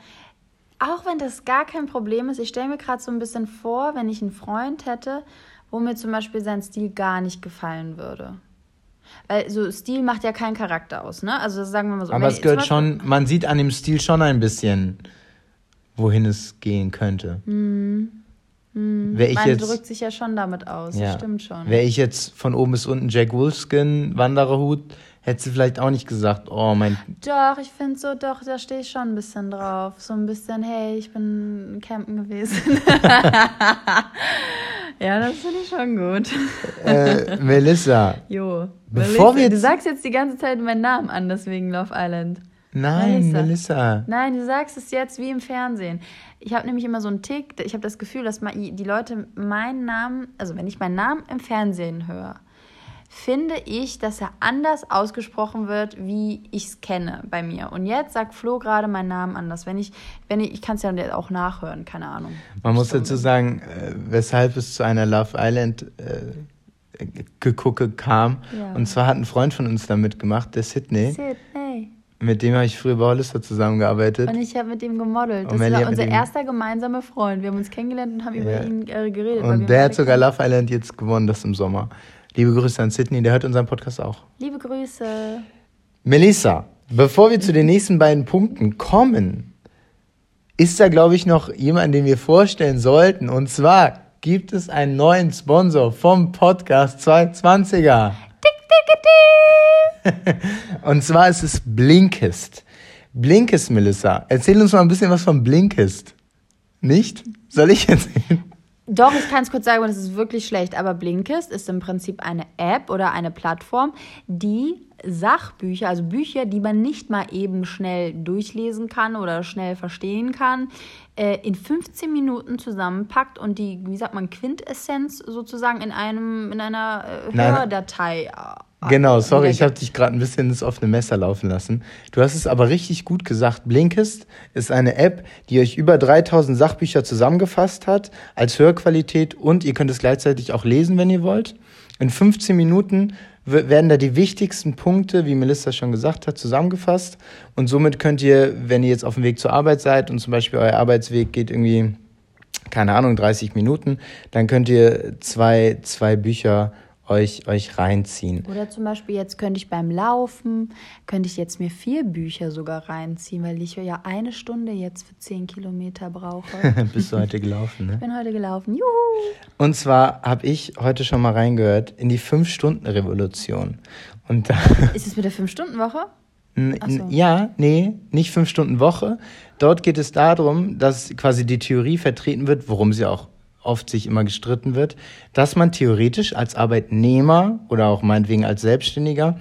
auch wenn das gar kein Problem ist, ich stelle mir gerade so ein bisschen vor, wenn ich einen Freund hätte, wo mir zum Beispiel sein Stil gar nicht gefallen würde. Weil so Stil macht ja keinen Charakter aus, ne? Also sagen wir mal so. Aber es gehört schon, man sieht an dem Stil schon ein bisschen, wohin es gehen könnte. Mhm. Mhm. ich Man jetzt, drückt sich ja schon damit aus, ja. stimmt schon. Wäre ich jetzt von oben bis unten Jack Wolfskin Wandererhut, hätte sie vielleicht auch nicht gesagt, oh mein. Doch, ich finde so, doch, da stehe ich schon ein bisschen drauf. So ein bisschen, hey, ich bin campen gewesen. Ja, das finde ich schon gut. Äh, Melissa. Jo. Bevor Melissa, wir du sagst jetzt die ganze Zeit meinen Namen an, deswegen Love Island. Nein, Melissa. Melissa. Nein, du sagst es jetzt wie im Fernsehen. Ich habe nämlich immer so einen Tick, ich habe das Gefühl, dass die Leute meinen Namen, also wenn ich meinen Namen im Fernsehen höre, finde ich, dass er anders ausgesprochen wird, wie ich es kenne bei mir. Und jetzt sagt Flo gerade meinen Namen anders. Wenn ich, wenn ich, ich kann es ja auch nachhören, keine Ahnung. Man muss dazu sagen, äh, weshalb es zu einer Love Island äh, Gegucke kam. Ja. Und zwar hat ein Freund von uns da mitgemacht, der Sydney. Sydney. Mit dem habe ich früher bei Hollister zusammengearbeitet. Und ich habe mit ihm gemodelt. Das war unser erster gemeinsamer Freund. Wir haben uns kennengelernt und haben Ja. über ihn äh, geredet. Und der hat sogar. Love Island jetzt gewonnen, das im Sommer. Liebe Grüße an Sydney, der hört unseren Podcast auch. Liebe Grüße. Melissa, bevor wir zu den nächsten beiden Punkten kommen, ist da, glaube ich, noch jemand, den wir vorstellen sollten. Und zwar gibt es einen neuen Sponsor vom Podcast 220er. Und zwar ist es Blinkist. Blinkist, Melissa. Erzähl uns mal ein bisschen was von Blinkist. Nicht? Soll ich erzählen? Doch, ich kann es kurz sagen, und es ist wirklich schlecht, aber Blinkist ist im Prinzip eine App oder eine Plattform, die Sachbücher, also Bücher, die man nicht mal eben schnell durchlesen kann oder schnell verstehen kann, äh, in 15 Minuten zusammenpackt und die, wie sagt man, Quintessenz sozusagen in einem, in einer äh, Nein. Äh, Genau, sorry, ich habe dich gerade ein bisschen ins offene Messer laufen lassen. Du hast es aber richtig gut gesagt. Blinkist ist eine App, die euch über 3000 Sachbücher zusammengefasst hat als Hörqualität und ihr könnt es gleichzeitig auch lesen, wenn ihr wollt. In 15 Minuten werden da die wichtigsten Punkte, wie Melissa schon gesagt hat, zusammengefasst und somit könnt ihr, wenn ihr jetzt auf dem Weg zur Arbeit seid und zum Beispiel euer Arbeitsweg geht irgendwie keine Ahnung, 30 Minuten, dann könnt ihr zwei, zwei Bücher euch, euch reinziehen. Oder zum Beispiel jetzt könnte ich beim Laufen, könnte ich jetzt mir vier Bücher sogar reinziehen, weil ich ja eine Stunde jetzt für 10 Kilometer brauche. Bist du heute gelaufen, ne? Ich bin heute gelaufen. Juhu! Und zwar habe ich heute schon mal reingehört in die Fünf-Stunden-Revolution. Und da, Ist es mit der 5-Stunden-Woche? N- Ach so. ja, nee, nicht fünf Stunden Woche. Dort geht es darum, dass quasi die Theorie vertreten wird, worum sie auch oft sich immer gestritten wird, dass man theoretisch als Arbeitnehmer oder auch meinetwegen als Selbstständiger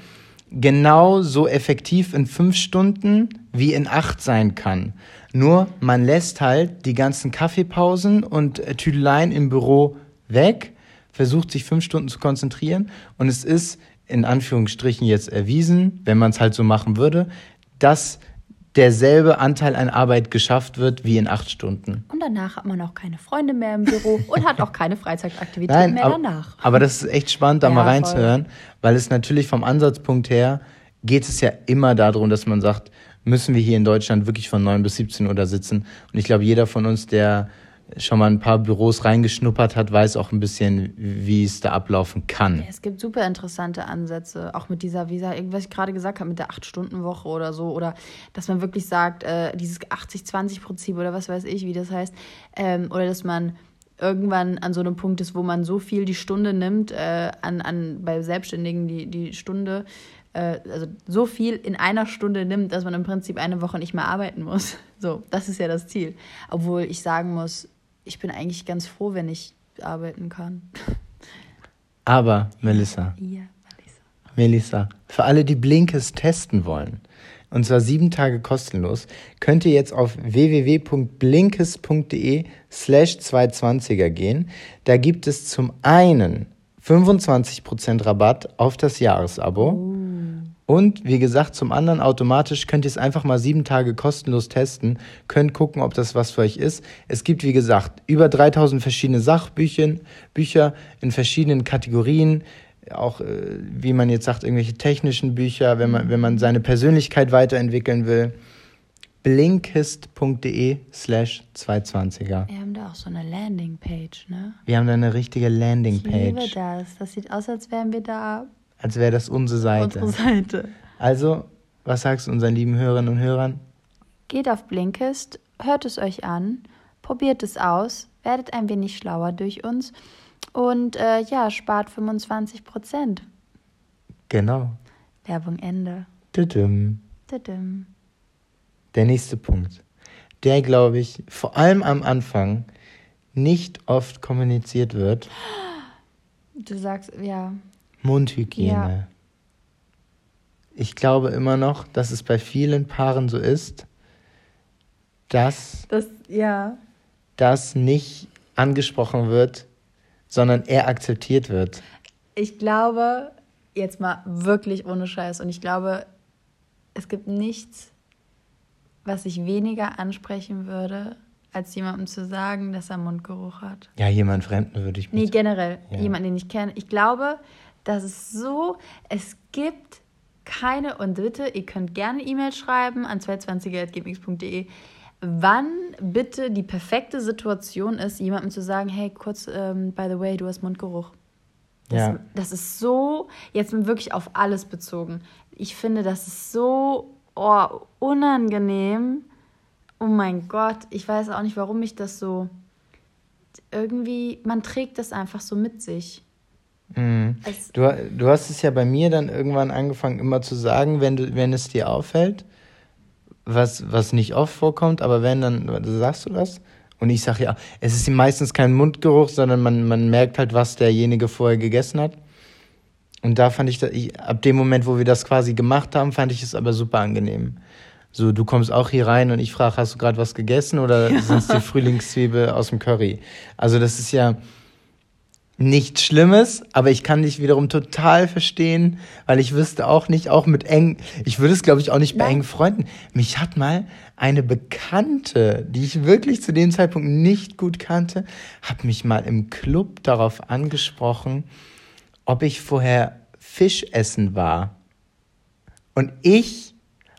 genauso effektiv in fünf Stunden wie in acht sein kann. Nur man lässt halt die ganzen Kaffeepausen und äh, Tüdeleien im Büro weg, versucht sich fünf Stunden zu konzentrieren und es ist in Anführungsstrichen jetzt erwiesen, wenn man es halt so machen würde, dass derselbe Anteil an Arbeit geschafft wird wie in acht Stunden. Und danach hat man auch keine Freunde mehr im Büro und hat auch keine Freizeitaktivitäten Nein, mehr danach. aber das ist echt spannend, da Ja, mal voll. reinzuhören, weil es natürlich vom Ansatzpunkt her geht es ja immer darum, dass man sagt, müssen wir hier in Deutschland wirklich von 9 bis 17 Uhr da sitzen. Und ich glaube, jeder von uns, der schon mal ein paar Büros reingeschnuppert hat, weiß auch ein bisschen, wie es da ablaufen kann. Es gibt super interessante Ansätze, auch mit dieser, gesagt, was ich gerade gesagt habe, mit der 8-Stunden-Woche oder so. Oder dass man wirklich sagt, äh, dieses 80-20-Prinzip oder was weiß ich, wie das heißt. Ähm, oder dass man irgendwann an so einem Punkt ist, wo man so viel die Stunde nimmt, äh, an, an, bei Selbstständigen die, die Stunde, äh, also so viel in einer Stunde nimmt, dass man im Prinzip eine Woche nicht mehr arbeiten muss. So, das ist ja das Ziel. Obwohl ich sagen muss, ich bin eigentlich ganz froh, wenn ich arbeiten kann. Aber, Melissa, Ja, Melissa. Melissa, für alle, die Blinkes testen wollen, und zwar sieben Tage kostenlos, könnt ihr jetzt auf www.blinkes.de slash 220er gehen. Da gibt es zum einen 25% Rabatt auf das Jahresabo. Und wie gesagt, zum anderen automatisch könnt ihr es einfach mal sieben Tage kostenlos testen, könnt gucken, ob das was für euch ist. Es gibt, wie gesagt, über 3000 verschiedene Sachbücher Bücher in verschiedenen Kategorien, auch äh, wie man jetzt sagt, irgendwelche technischen Bücher, wenn man, wenn man seine Persönlichkeit weiterentwickeln will. Blinkist.de slash 220er. Wir haben da auch so eine Landingpage, ne? Wir haben da eine richtige Ich liebe Landingpage, das. Das sieht aus, als wären wir da als wäre das unsere Seite. unsere Seite. Also, was sagst du unseren lieben Hörerinnen und Hörern? Geht auf Blinkist, hört es euch an, probiert es aus, werdet ein wenig schlauer durch uns und äh, ja, spart 25 Prozent. Genau. Werbung Ende. Tudum. Tudum. Der nächste Punkt, der glaube ich vor allem am Anfang nicht oft kommuniziert wird, Du sagst, ja, Mundhygiene. Ja. Ich glaube immer noch, dass es bei vielen Paaren so ist, dass das, ja. das nicht angesprochen wird, sondern eher akzeptiert wird. Ich glaube, jetzt mal wirklich ohne Scheiß, und ich glaube, es gibt nichts, was ich weniger ansprechen würde, als jemandem zu sagen, dass er Mundgeruch hat. Ja, jemand Fremden würde ich Nee, generell. Ja. Jemanden, den ich kenne. Ich glaube, dass es so, es gibt keine, und bitte, ihr könnt gerne E-Mail schreiben an 220.gmx.de, wann bitte die perfekte Situation ist, jemandem zu sagen, hey, kurz, ähm, by the way, du hast Mundgeruch. Das, ja. das ist so, jetzt wirklich auf alles bezogen. Ich finde, das ist so oh, unangenehm. Oh mein Gott, ich weiß auch nicht, warum ich das so irgendwie, man trägt das einfach so mit sich. Mhm. Du, du hast es ja bei mir dann irgendwann angefangen, immer zu sagen, wenn, du, wenn es dir auffällt, was, was nicht oft vorkommt, aber wenn, dann sagst du das. Und ich sage ja, es ist meistens kein Mundgeruch, sondern man, man merkt halt, was derjenige vorher gegessen hat. Und da fand ich, ich, ab dem Moment, wo wir das quasi gemacht haben, fand ich es aber super angenehm. So, du kommst auch hier rein und ich frage, hast du gerade was gegessen oder ja. sind es die Frühlingszwiebel aus dem Curry? Also das ist ja nichts Schlimmes, aber ich kann dich wiederum total verstehen, weil ich wüsste auch nicht, auch mit eng, ich würde es glaube ich auch nicht bei Nein. engen Freunden. Mich hat mal eine Bekannte, die ich wirklich zu dem Zeitpunkt nicht gut kannte, hat mich mal im Club darauf angesprochen, ob ich vorher Fisch essen war. Und ich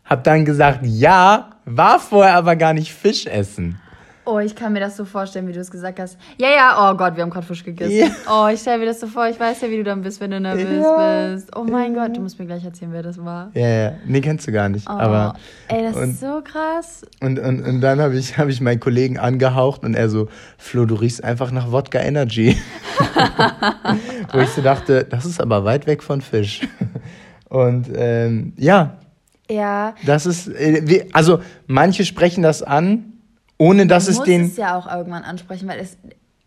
hab dann gesagt, ja, war vorher aber gar nicht Fisch essen. Oh, ich kann mir das so vorstellen, wie du es gesagt hast. Ja, ja, oh Gott, wir haben gerade Fisch gegessen. Ja. Oh, ich stelle mir das so vor, ich weiß ja, wie du dann bist, wenn du nervös ja. bist. Oh mein ja. Gott, du musst mir gleich erzählen, wer das war. Ja, ja, nee, kennst du gar nicht. Oh, aber, ey, das und, ist so krass. Und, und, und dann habe ich, hab ich meinen Kollegen angehaucht und er so, Flo, du riechst einfach nach Wodka Energy. Wo ich so dachte, das ist aber weit weg von Fisch. Und ähm, ja, ja. Das ist, äh, also manche sprechen das an, ohne dass es den. es ja auch irgendwann ansprechen, weil es.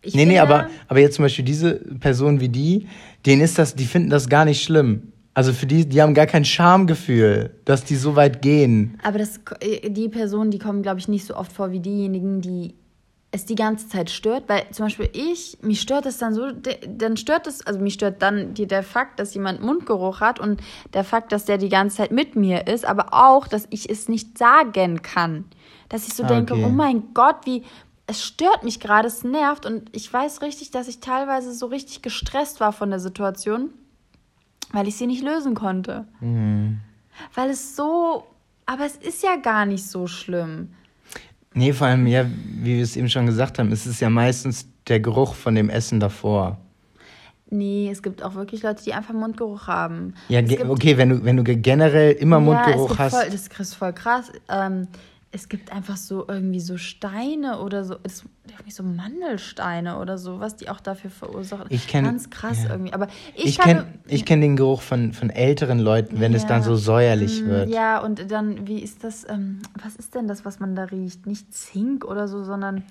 Ich nee, nee, aber, aber jetzt zum Beispiel diese Person wie die, denen ist das, die finden das gar nicht schlimm. Also für die, die haben gar kein Schamgefühl, dass die so weit gehen. Aber das, die Personen, die kommen, glaube ich, nicht so oft vor wie diejenigen, die es die ganze Zeit stört, weil zum Beispiel ich, mich stört es dann so, dann stört es, also mich stört dann die, der Fakt, dass jemand Mundgeruch hat und der Fakt, dass der die ganze Zeit mit mir ist, aber auch, dass ich es nicht sagen kann. Dass ich so ah, denke, oh mein Gott, wie, es stört mich gerade, es nervt und ich weiß richtig, dass ich teilweise so richtig gestresst war von der Situation, weil ich sie nicht lösen konnte. Mhm. Weil es so, aber es ist ja gar nicht so schlimm. Nee, vor allem, ja, wie wir es eben schon gesagt haben, ist es ja meistens der Geruch von dem Essen davor. Nee, es gibt auch wirklich Leute, die einfach Mundgeruch haben. Ja, okay, wenn du, wenn du generell immer ja, Mundgeruch hast. Voll, das ist voll krass. Ähm, es gibt einfach so irgendwie so Steine oder so, es, irgendwie so Mandelsteine oder sowas, die auch dafür verursachen. Ich kenn, Ganz krass ja. irgendwie. Aber ich, ich kenne kenn den Geruch von, von älteren Leuten, wenn ja. es dann so säuerlich mm, wird. Ja, und dann, wie ist das, ähm, was ist denn das, was man da riecht? Nicht Zink oder so, sondern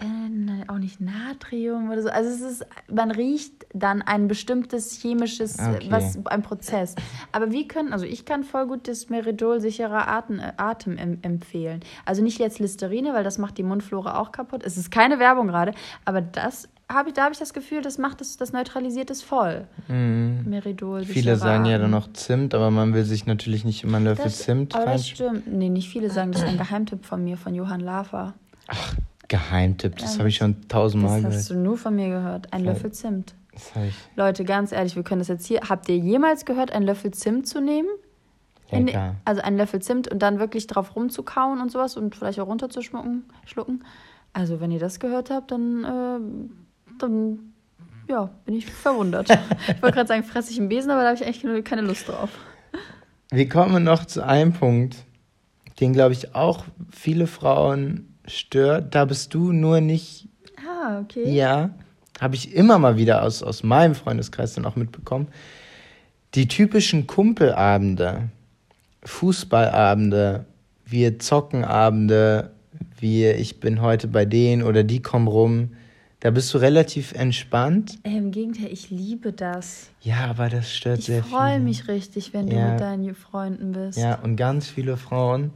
äh, auch nicht Natrium oder so. Also es ist, man riecht dann ein bestimmtes chemisches, okay. was ein Prozess. Aber wir können, also ich kann voll gut das Meridol sicherer Atem, äh, Atem empfehlen. Also nicht jetzt Listerine, weil das macht die Mundflora auch kaputt. Es ist keine Werbung gerade, aber das habe ich, da habe ich das Gefühl, das macht es, das neutralisiert es voll. Mhm. Meridol. Viele sagen ja dann noch Zimt, aber man will sich natürlich nicht immer einen Löffel das, Zimt Aber das stimmt. Nee, nicht viele sagen, das ist ein Geheimtipp von mir, von Johann Lafer. Ach, Geheimtipp, das habe ich schon tausendmal gehört. Das hast du nur von mir gehört. Ein Löffel Zimt. Das ich. Leute, ganz ehrlich, wir können das jetzt hier. Habt ihr jemals gehört, einen Löffel Zimt zu nehmen? Ja, In, klar. Also einen Löffel Zimt und dann wirklich drauf rumzukauen und sowas und vielleicht auch runterzuschlucken. Schlucken. Also, wenn ihr das gehört habt, dann, äh, dann ja, bin ich verwundert. ich wollte gerade sagen, fresse ich einen Besen, aber da habe ich eigentlich keine Lust drauf. Wir kommen noch zu einem Punkt, den, glaube ich, auch viele Frauen stört. Da bist du nur nicht. Ah, okay. Ja, habe ich immer mal wieder aus, aus meinem Freundeskreis dann auch mitbekommen. Die typischen Kumpelabende, Fußballabende, wir zocken Abende, wir ich bin heute bei denen oder die kommen rum. Da bist du relativ entspannt. Ey, Im Gegenteil, ich liebe das. Ja, aber das stört ich sehr viel. Ich freue mich richtig, wenn ja. du mit deinen Freunden bist. Ja, und ganz viele Frauen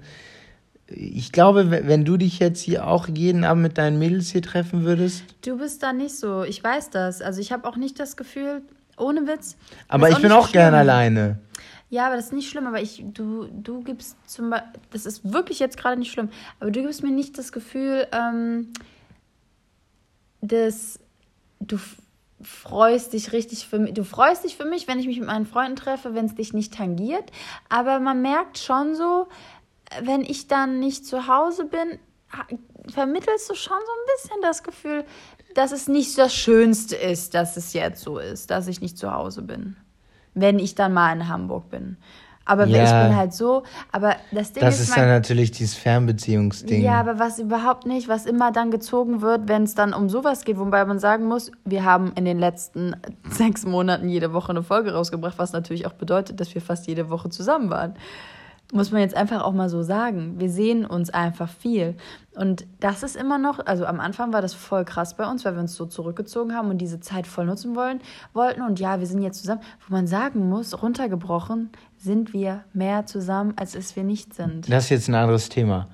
ich glaube, wenn du dich jetzt hier auch jeden Abend mit deinen Mädels hier treffen würdest. Du bist da nicht so. Ich weiß das. Also ich habe auch nicht das Gefühl, ohne Witz. Aber ich bin auch gern alleine. Ja, aber das ist nicht schlimm. Aber ich, du, du gibst zum Beispiel, das ist wirklich jetzt gerade nicht schlimm. Aber du gibst mir nicht das Gefühl, ähm, dass du freust dich richtig für mich. Du freust dich für mich, wenn ich mich mit meinen Freunden treffe, wenn es dich nicht tangiert. Aber man merkt schon so, wenn ich dann nicht zu Hause bin, vermittelst du schon so ein bisschen das Gefühl, dass es nicht das Schönste ist, dass es jetzt so ist, dass ich nicht zu Hause bin. Wenn ich dann mal in Hamburg bin. Aber ja, ich bin halt so, aber das Ding das ist. Das ist dann natürlich dieses Fernbeziehungsding. Ja, aber was überhaupt nicht, was immer dann gezogen wird, wenn es dann um sowas geht, wobei man sagen muss, wir haben in den letzten sechs Monaten jede Woche eine Folge rausgebracht, was natürlich auch bedeutet, dass wir fast jede Woche zusammen waren muss man jetzt einfach auch mal so sagen. Wir sehen uns einfach viel. Und das ist immer noch, also am Anfang war das voll krass bei uns, weil wir uns so zurückgezogen haben und diese Zeit voll nutzen wollen, wollten. Und ja, wir sind jetzt zusammen. Wo man sagen muss, runtergebrochen, sind wir mehr zusammen, als es wir nicht sind. Das ist jetzt ein anderes Thema.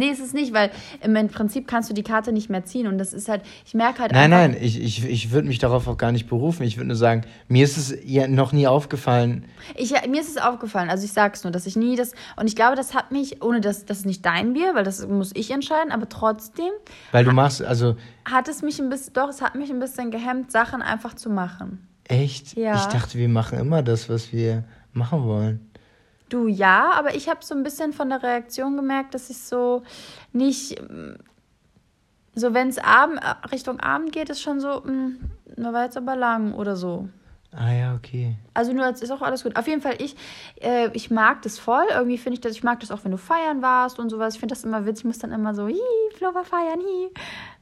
Nee, ist es nicht, weil im Prinzip kannst du die Karte nicht mehr ziehen und das ist halt, ich merke halt Nein, nein, ich, ich, ich würde mich darauf auch gar nicht berufen. Ich würde nur sagen, mir ist es ja noch nie aufgefallen. Ich, mir ist es aufgefallen, also ich sage es nur, dass ich nie das, und ich glaube, das hat mich, ohne dass das ist nicht dein Bier, weil das muss ich entscheiden, aber trotzdem. Weil du machst, also. Hat es mich ein bisschen, doch, es hat mich ein bisschen gehemmt, Sachen einfach zu machen. Echt? Ja. Ich dachte, wir machen immer das, was wir machen wollen. Du ja, aber ich habe so ein bisschen von der Reaktion gemerkt, dass ich so nicht, so wenn es Abend, äh, Richtung Abend geht, ist schon so, mh, hm, war jetzt aber lang oder so. Ah ja, okay. Also nur, ist auch alles gut. Auf jeden Fall, ich, äh, ich mag das voll. Irgendwie finde ich das, ich mag das auch, wenn du feiern warst und sowas. Ich finde das immer witzig. Ich muss dann immer so, hi, Flo war feiern, hi,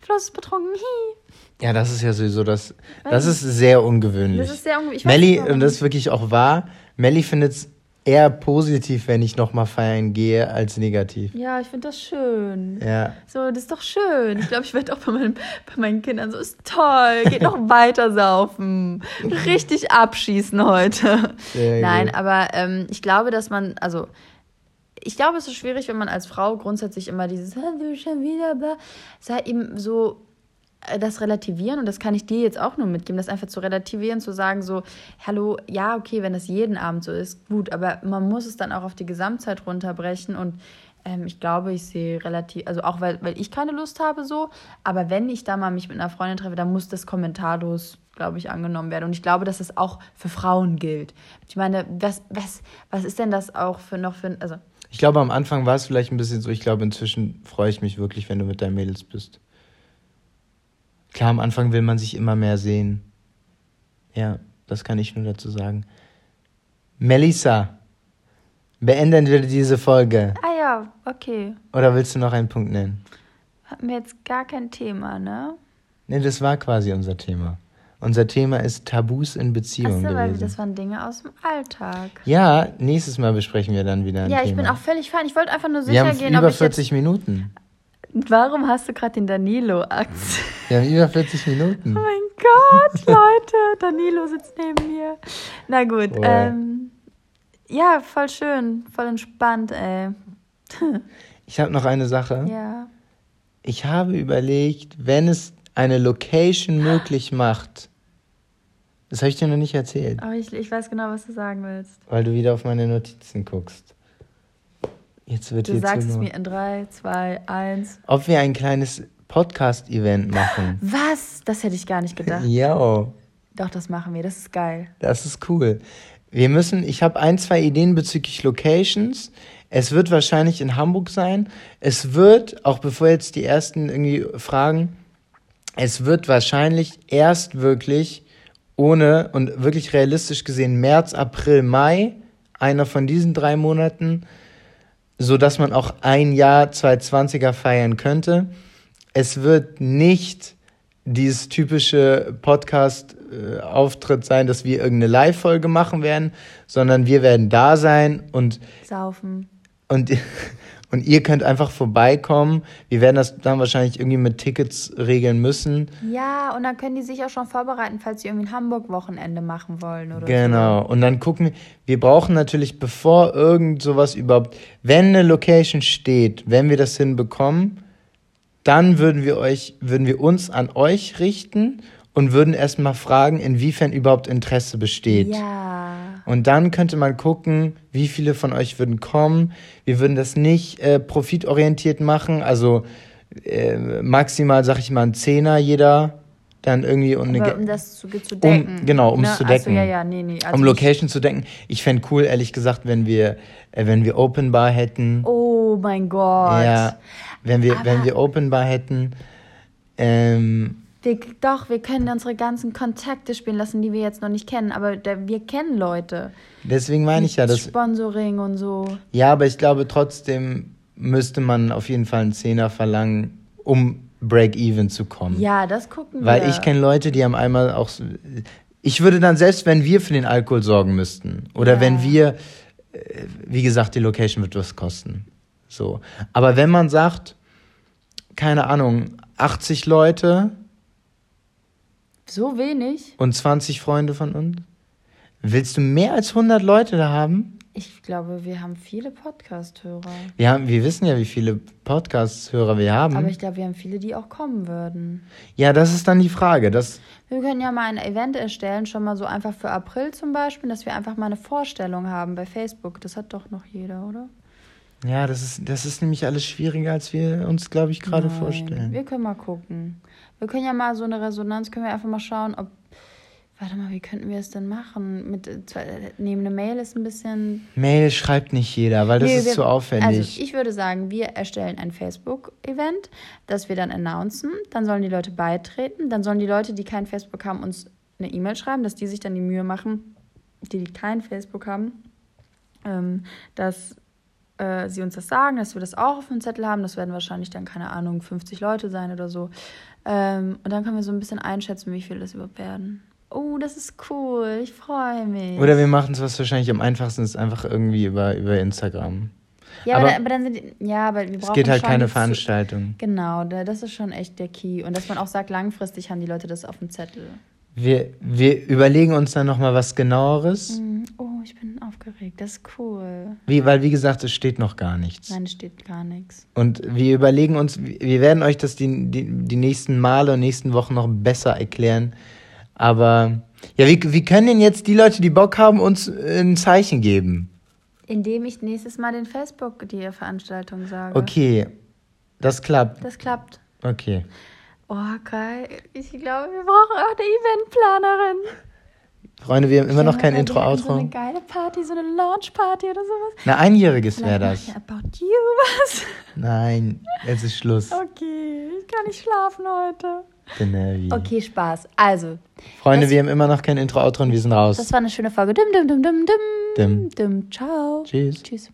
Flo ist betrunken, hi. Ja, das ist ja sowieso das, das ist sehr ungewöhnlich. Das ist sehr ungewöhnlich. Melli, und das ist wirklich auch wahr, Melli findet es eher positiv, wenn ich nochmal feiern gehe, als negativ. Ja, ich finde das schön. Ja. So, das ist doch schön. Ich glaube, ich werde auch bei, meinen, bei meinen Kindern so, ist toll, geht noch weiter saufen, richtig abschießen heute. Sehr Nein, gut. aber ähm, ich glaube, dass man, also ich glaube, es ist schwierig, wenn man als Frau grundsätzlich immer dieses, du schon wieder, sei eben so das relativieren und das kann ich dir jetzt auch nur mitgeben, das einfach zu relativieren, zu sagen so, hallo, ja, okay, wenn das jeden Abend so ist, gut, aber man muss es dann auch auf die Gesamtzeit runterbrechen und ähm, ich glaube, ich sehe relativ, also auch weil, weil ich keine Lust habe so, aber wenn ich da mal mich mit einer Freundin treffe, dann muss das kommentarlos, glaube ich, angenommen werden und ich glaube, dass das auch für Frauen gilt. Ich meine, was, was, was ist denn das auch für noch für, also ich glaube, am Anfang war es vielleicht ein bisschen so. Ich glaube, inzwischen freue ich mich wirklich, wenn du mit deinen Mädels bist. Klar, am Anfang will man sich immer mehr sehen. Ja, das kann ich nur dazu sagen. Melissa, beenden wir diese Folge. Ah ja, okay. Oder willst du noch einen Punkt nennen? Hatten wir jetzt gar kein Thema, ne? Ne, das war quasi unser Thema. Unser Thema ist Tabus in Beziehungen. Achso, weil das waren Dinge aus dem Alltag. Ja, nächstes Mal besprechen wir dann wieder ein Ja, ich Thema. bin auch völlig fein. Ich wollte einfach nur sicher wir haben gehen, über ob ich 40 Minuten. Warum hast du gerade den Danilo-Akt? Ja, über 40 Minuten. Oh mein Gott, Leute, Danilo sitzt neben mir. Na gut, oh. ähm, ja, voll schön, voll entspannt, ey. ich habe noch eine Sache. Ja. Ich habe überlegt, wenn es eine Location möglich macht, das habe ich dir noch nicht erzählt. Aber ich, ich weiß genau, was du sagen willst. Weil du wieder auf meine Notizen guckst. Jetzt wird du sagst es mir in 3, 2, 1. Ob wir ein kleines Podcast-Event machen. Was? Das hätte ich gar nicht gedacht. ja. Doch, das machen wir. Das ist geil. Das ist cool. Wir müssen, ich habe ein, zwei Ideen bezüglich Locations. Es wird wahrscheinlich in Hamburg sein. Es wird, auch bevor jetzt die ersten irgendwie fragen, es wird wahrscheinlich erst wirklich ohne und wirklich realistisch gesehen März, April, Mai, einer von diesen drei Monaten so dass man auch ein Jahr 220er feiern könnte. Es wird nicht dieses typische Podcast-Auftritt sein, dass wir irgendeine Live-Folge machen werden, sondern wir werden da sein und saufen. Und und ihr könnt einfach vorbeikommen. Wir werden das dann wahrscheinlich irgendwie mit Tickets regeln müssen. Ja, und dann können die sich auch schon vorbereiten, falls sie irgendwie ein Hamburg-Wochenende machen wollen oder Genau. So. Und dann gucken wir, wir brauchen natürlich, bevor irgend sowas überhaupt, wenn eine Location steht, wenn wir das hinbekommen, dann würden wir euch, würden wir uns an euch richten und würden erstmal fragen, inwiefern überhaupt Interesse besteht. Ja. Und dann könnte man gucken, wie viele von euch würden kommen. Wir würden das nicht äh, profitorientiert machen, also äh, maximal, sag ich mal, ein Zehner jeder dann irgendwie um, eine, um das zu, zu decken. um genau, um es ne? zu Ach so, decken. ja, ja, nee, nee. Also um Location zu decken. Ich fände cool, ehrlich gesagt, wenn wir, äh, wenn wir Open Bar hätten. Oh mein Gott. Ja, wenn wir, wenn Aber- wir Open Bar hätten. Ähm, Wir, doch, wir können unsere ganzen Kontakte spielen lassen, die wir jetzt noch nicht kennen. Aber da, wir kennen Leute. deswegen meine ich ja, dass. Sponsoring und so. Ja, aber ich glaube trotzdem müsste man auf jeden Fall einen Zehner verlangen, um Break-Even zu kommen. Ja, das gucken Weil wir. ich kenne Leute, die haben einmal auch. so- Ich würde dann, selbst wenn wir für den Alkohol sorgen müssten, oder Ja. wenn wir, äh, wie gesagt, die Location wird was kosten. So. Aber wenn man sagt, keine Ahnung, 80 Leute So wenig? und 20 Freunde von uns, willst du mehr als 100 Leute da haben? Ich glaube, wir haben viele Podcast-Hörer. Wir, haben, wir wissen ja, wie viele Podcast-Hörer wir haben. Aber ich glaube, wir haben viele, die auch kommen würden. ja, das ist dann die Frage. Das, Wir können ja mal ein Event erstellen, schon mal so einfach für April zum Beispiel, dass wir einfach mal eine Vorstellung haben bei Facebook. Das hat doch noch jeder, oder? ja, das ist, das ist nämlich alles schwieriger, als wir uns, glaube ich, gerade vorstellen. Wir können mal gucken. Wir können ja mal so eine Resonanz, können wir einfach mal schauen, ob. Warte mal, wie könnten wir es denn machen? Mit, neben eine Mail ist ein bisschen. Mail schreibt nicht jeder, weil das Nee, ist wir- zu aufwendig. Also ich würde sagen, wir erstellen ein Facebook-Event, das wir dann announcen. Dann sollen die Leute beitreten. Dann sollen die Leute, die kein Facebook haben, uns eine E-Mail schreiben, dass die sich dann die Mühe machen, die, die kein Facebook haben, ähm, dass äh, sie uns das sagen, dass wir das auch auf dem Zettel haben. Das werden wahrscheinlich dann, keine Ahnung, 50 Leute sein oder so. Ähm, und dann können wir so ein bisschen einschätzen, wie viele das überhaupt werden. Oh, das ist cool. Ich freue mich. Oder wir machen es, was wahrscheinlich am einfachsten ist, einfach irgendwie über, über Instagram. Ja, aber, Aber- dann, aber dann sind die, ja, aber wir brauchen Es geht halt keine Zu- Veranstaltung. Genau, da- das ist schon echt der Key. Und dass man auch sagt, langfristig haben die Leute das auf dem Zettel. Wir, wir überlegen uns dann nochmal was genaueres. Mm, Oh, ich bin aufgeregt. Das ist cool. Wie, weil, wie gesagt, es steht noch gar nichts. Nein, es steht gar nichts. Und wir überlegen uns, wir werden euch das die, die, die nächsten Male und nächsten Wochen noch besser erklären. Aber ja, wie, wie können denn jetzt die Leute, die Bock haben, uns ein Zeichen geben? Indem ich nächstes Mal den Facebook die Veranstaltung sage. Okay, das klappt. Das klappt. Okay. Oh, geil. Ich glaube, wir brauchen auch eine Eventplanerin. Freunde, wir haben immer noch kein wir hätten So eine geile Party, so eine Launch-Party oder sowas. Na, einjähriges wäre das. About You was. Nein, jetzt ist Schluss. Okay, ich kann nicht schlafen heute. Bin nervig. Okay, Spaß. Also, Freunde, wir haben immer noch kein Intro-Outro und wir sind raus. das war eine schöne Folge. Dim, dim, dim, dim. Dim. Dim. Ciao. Tschüss. Tschüss.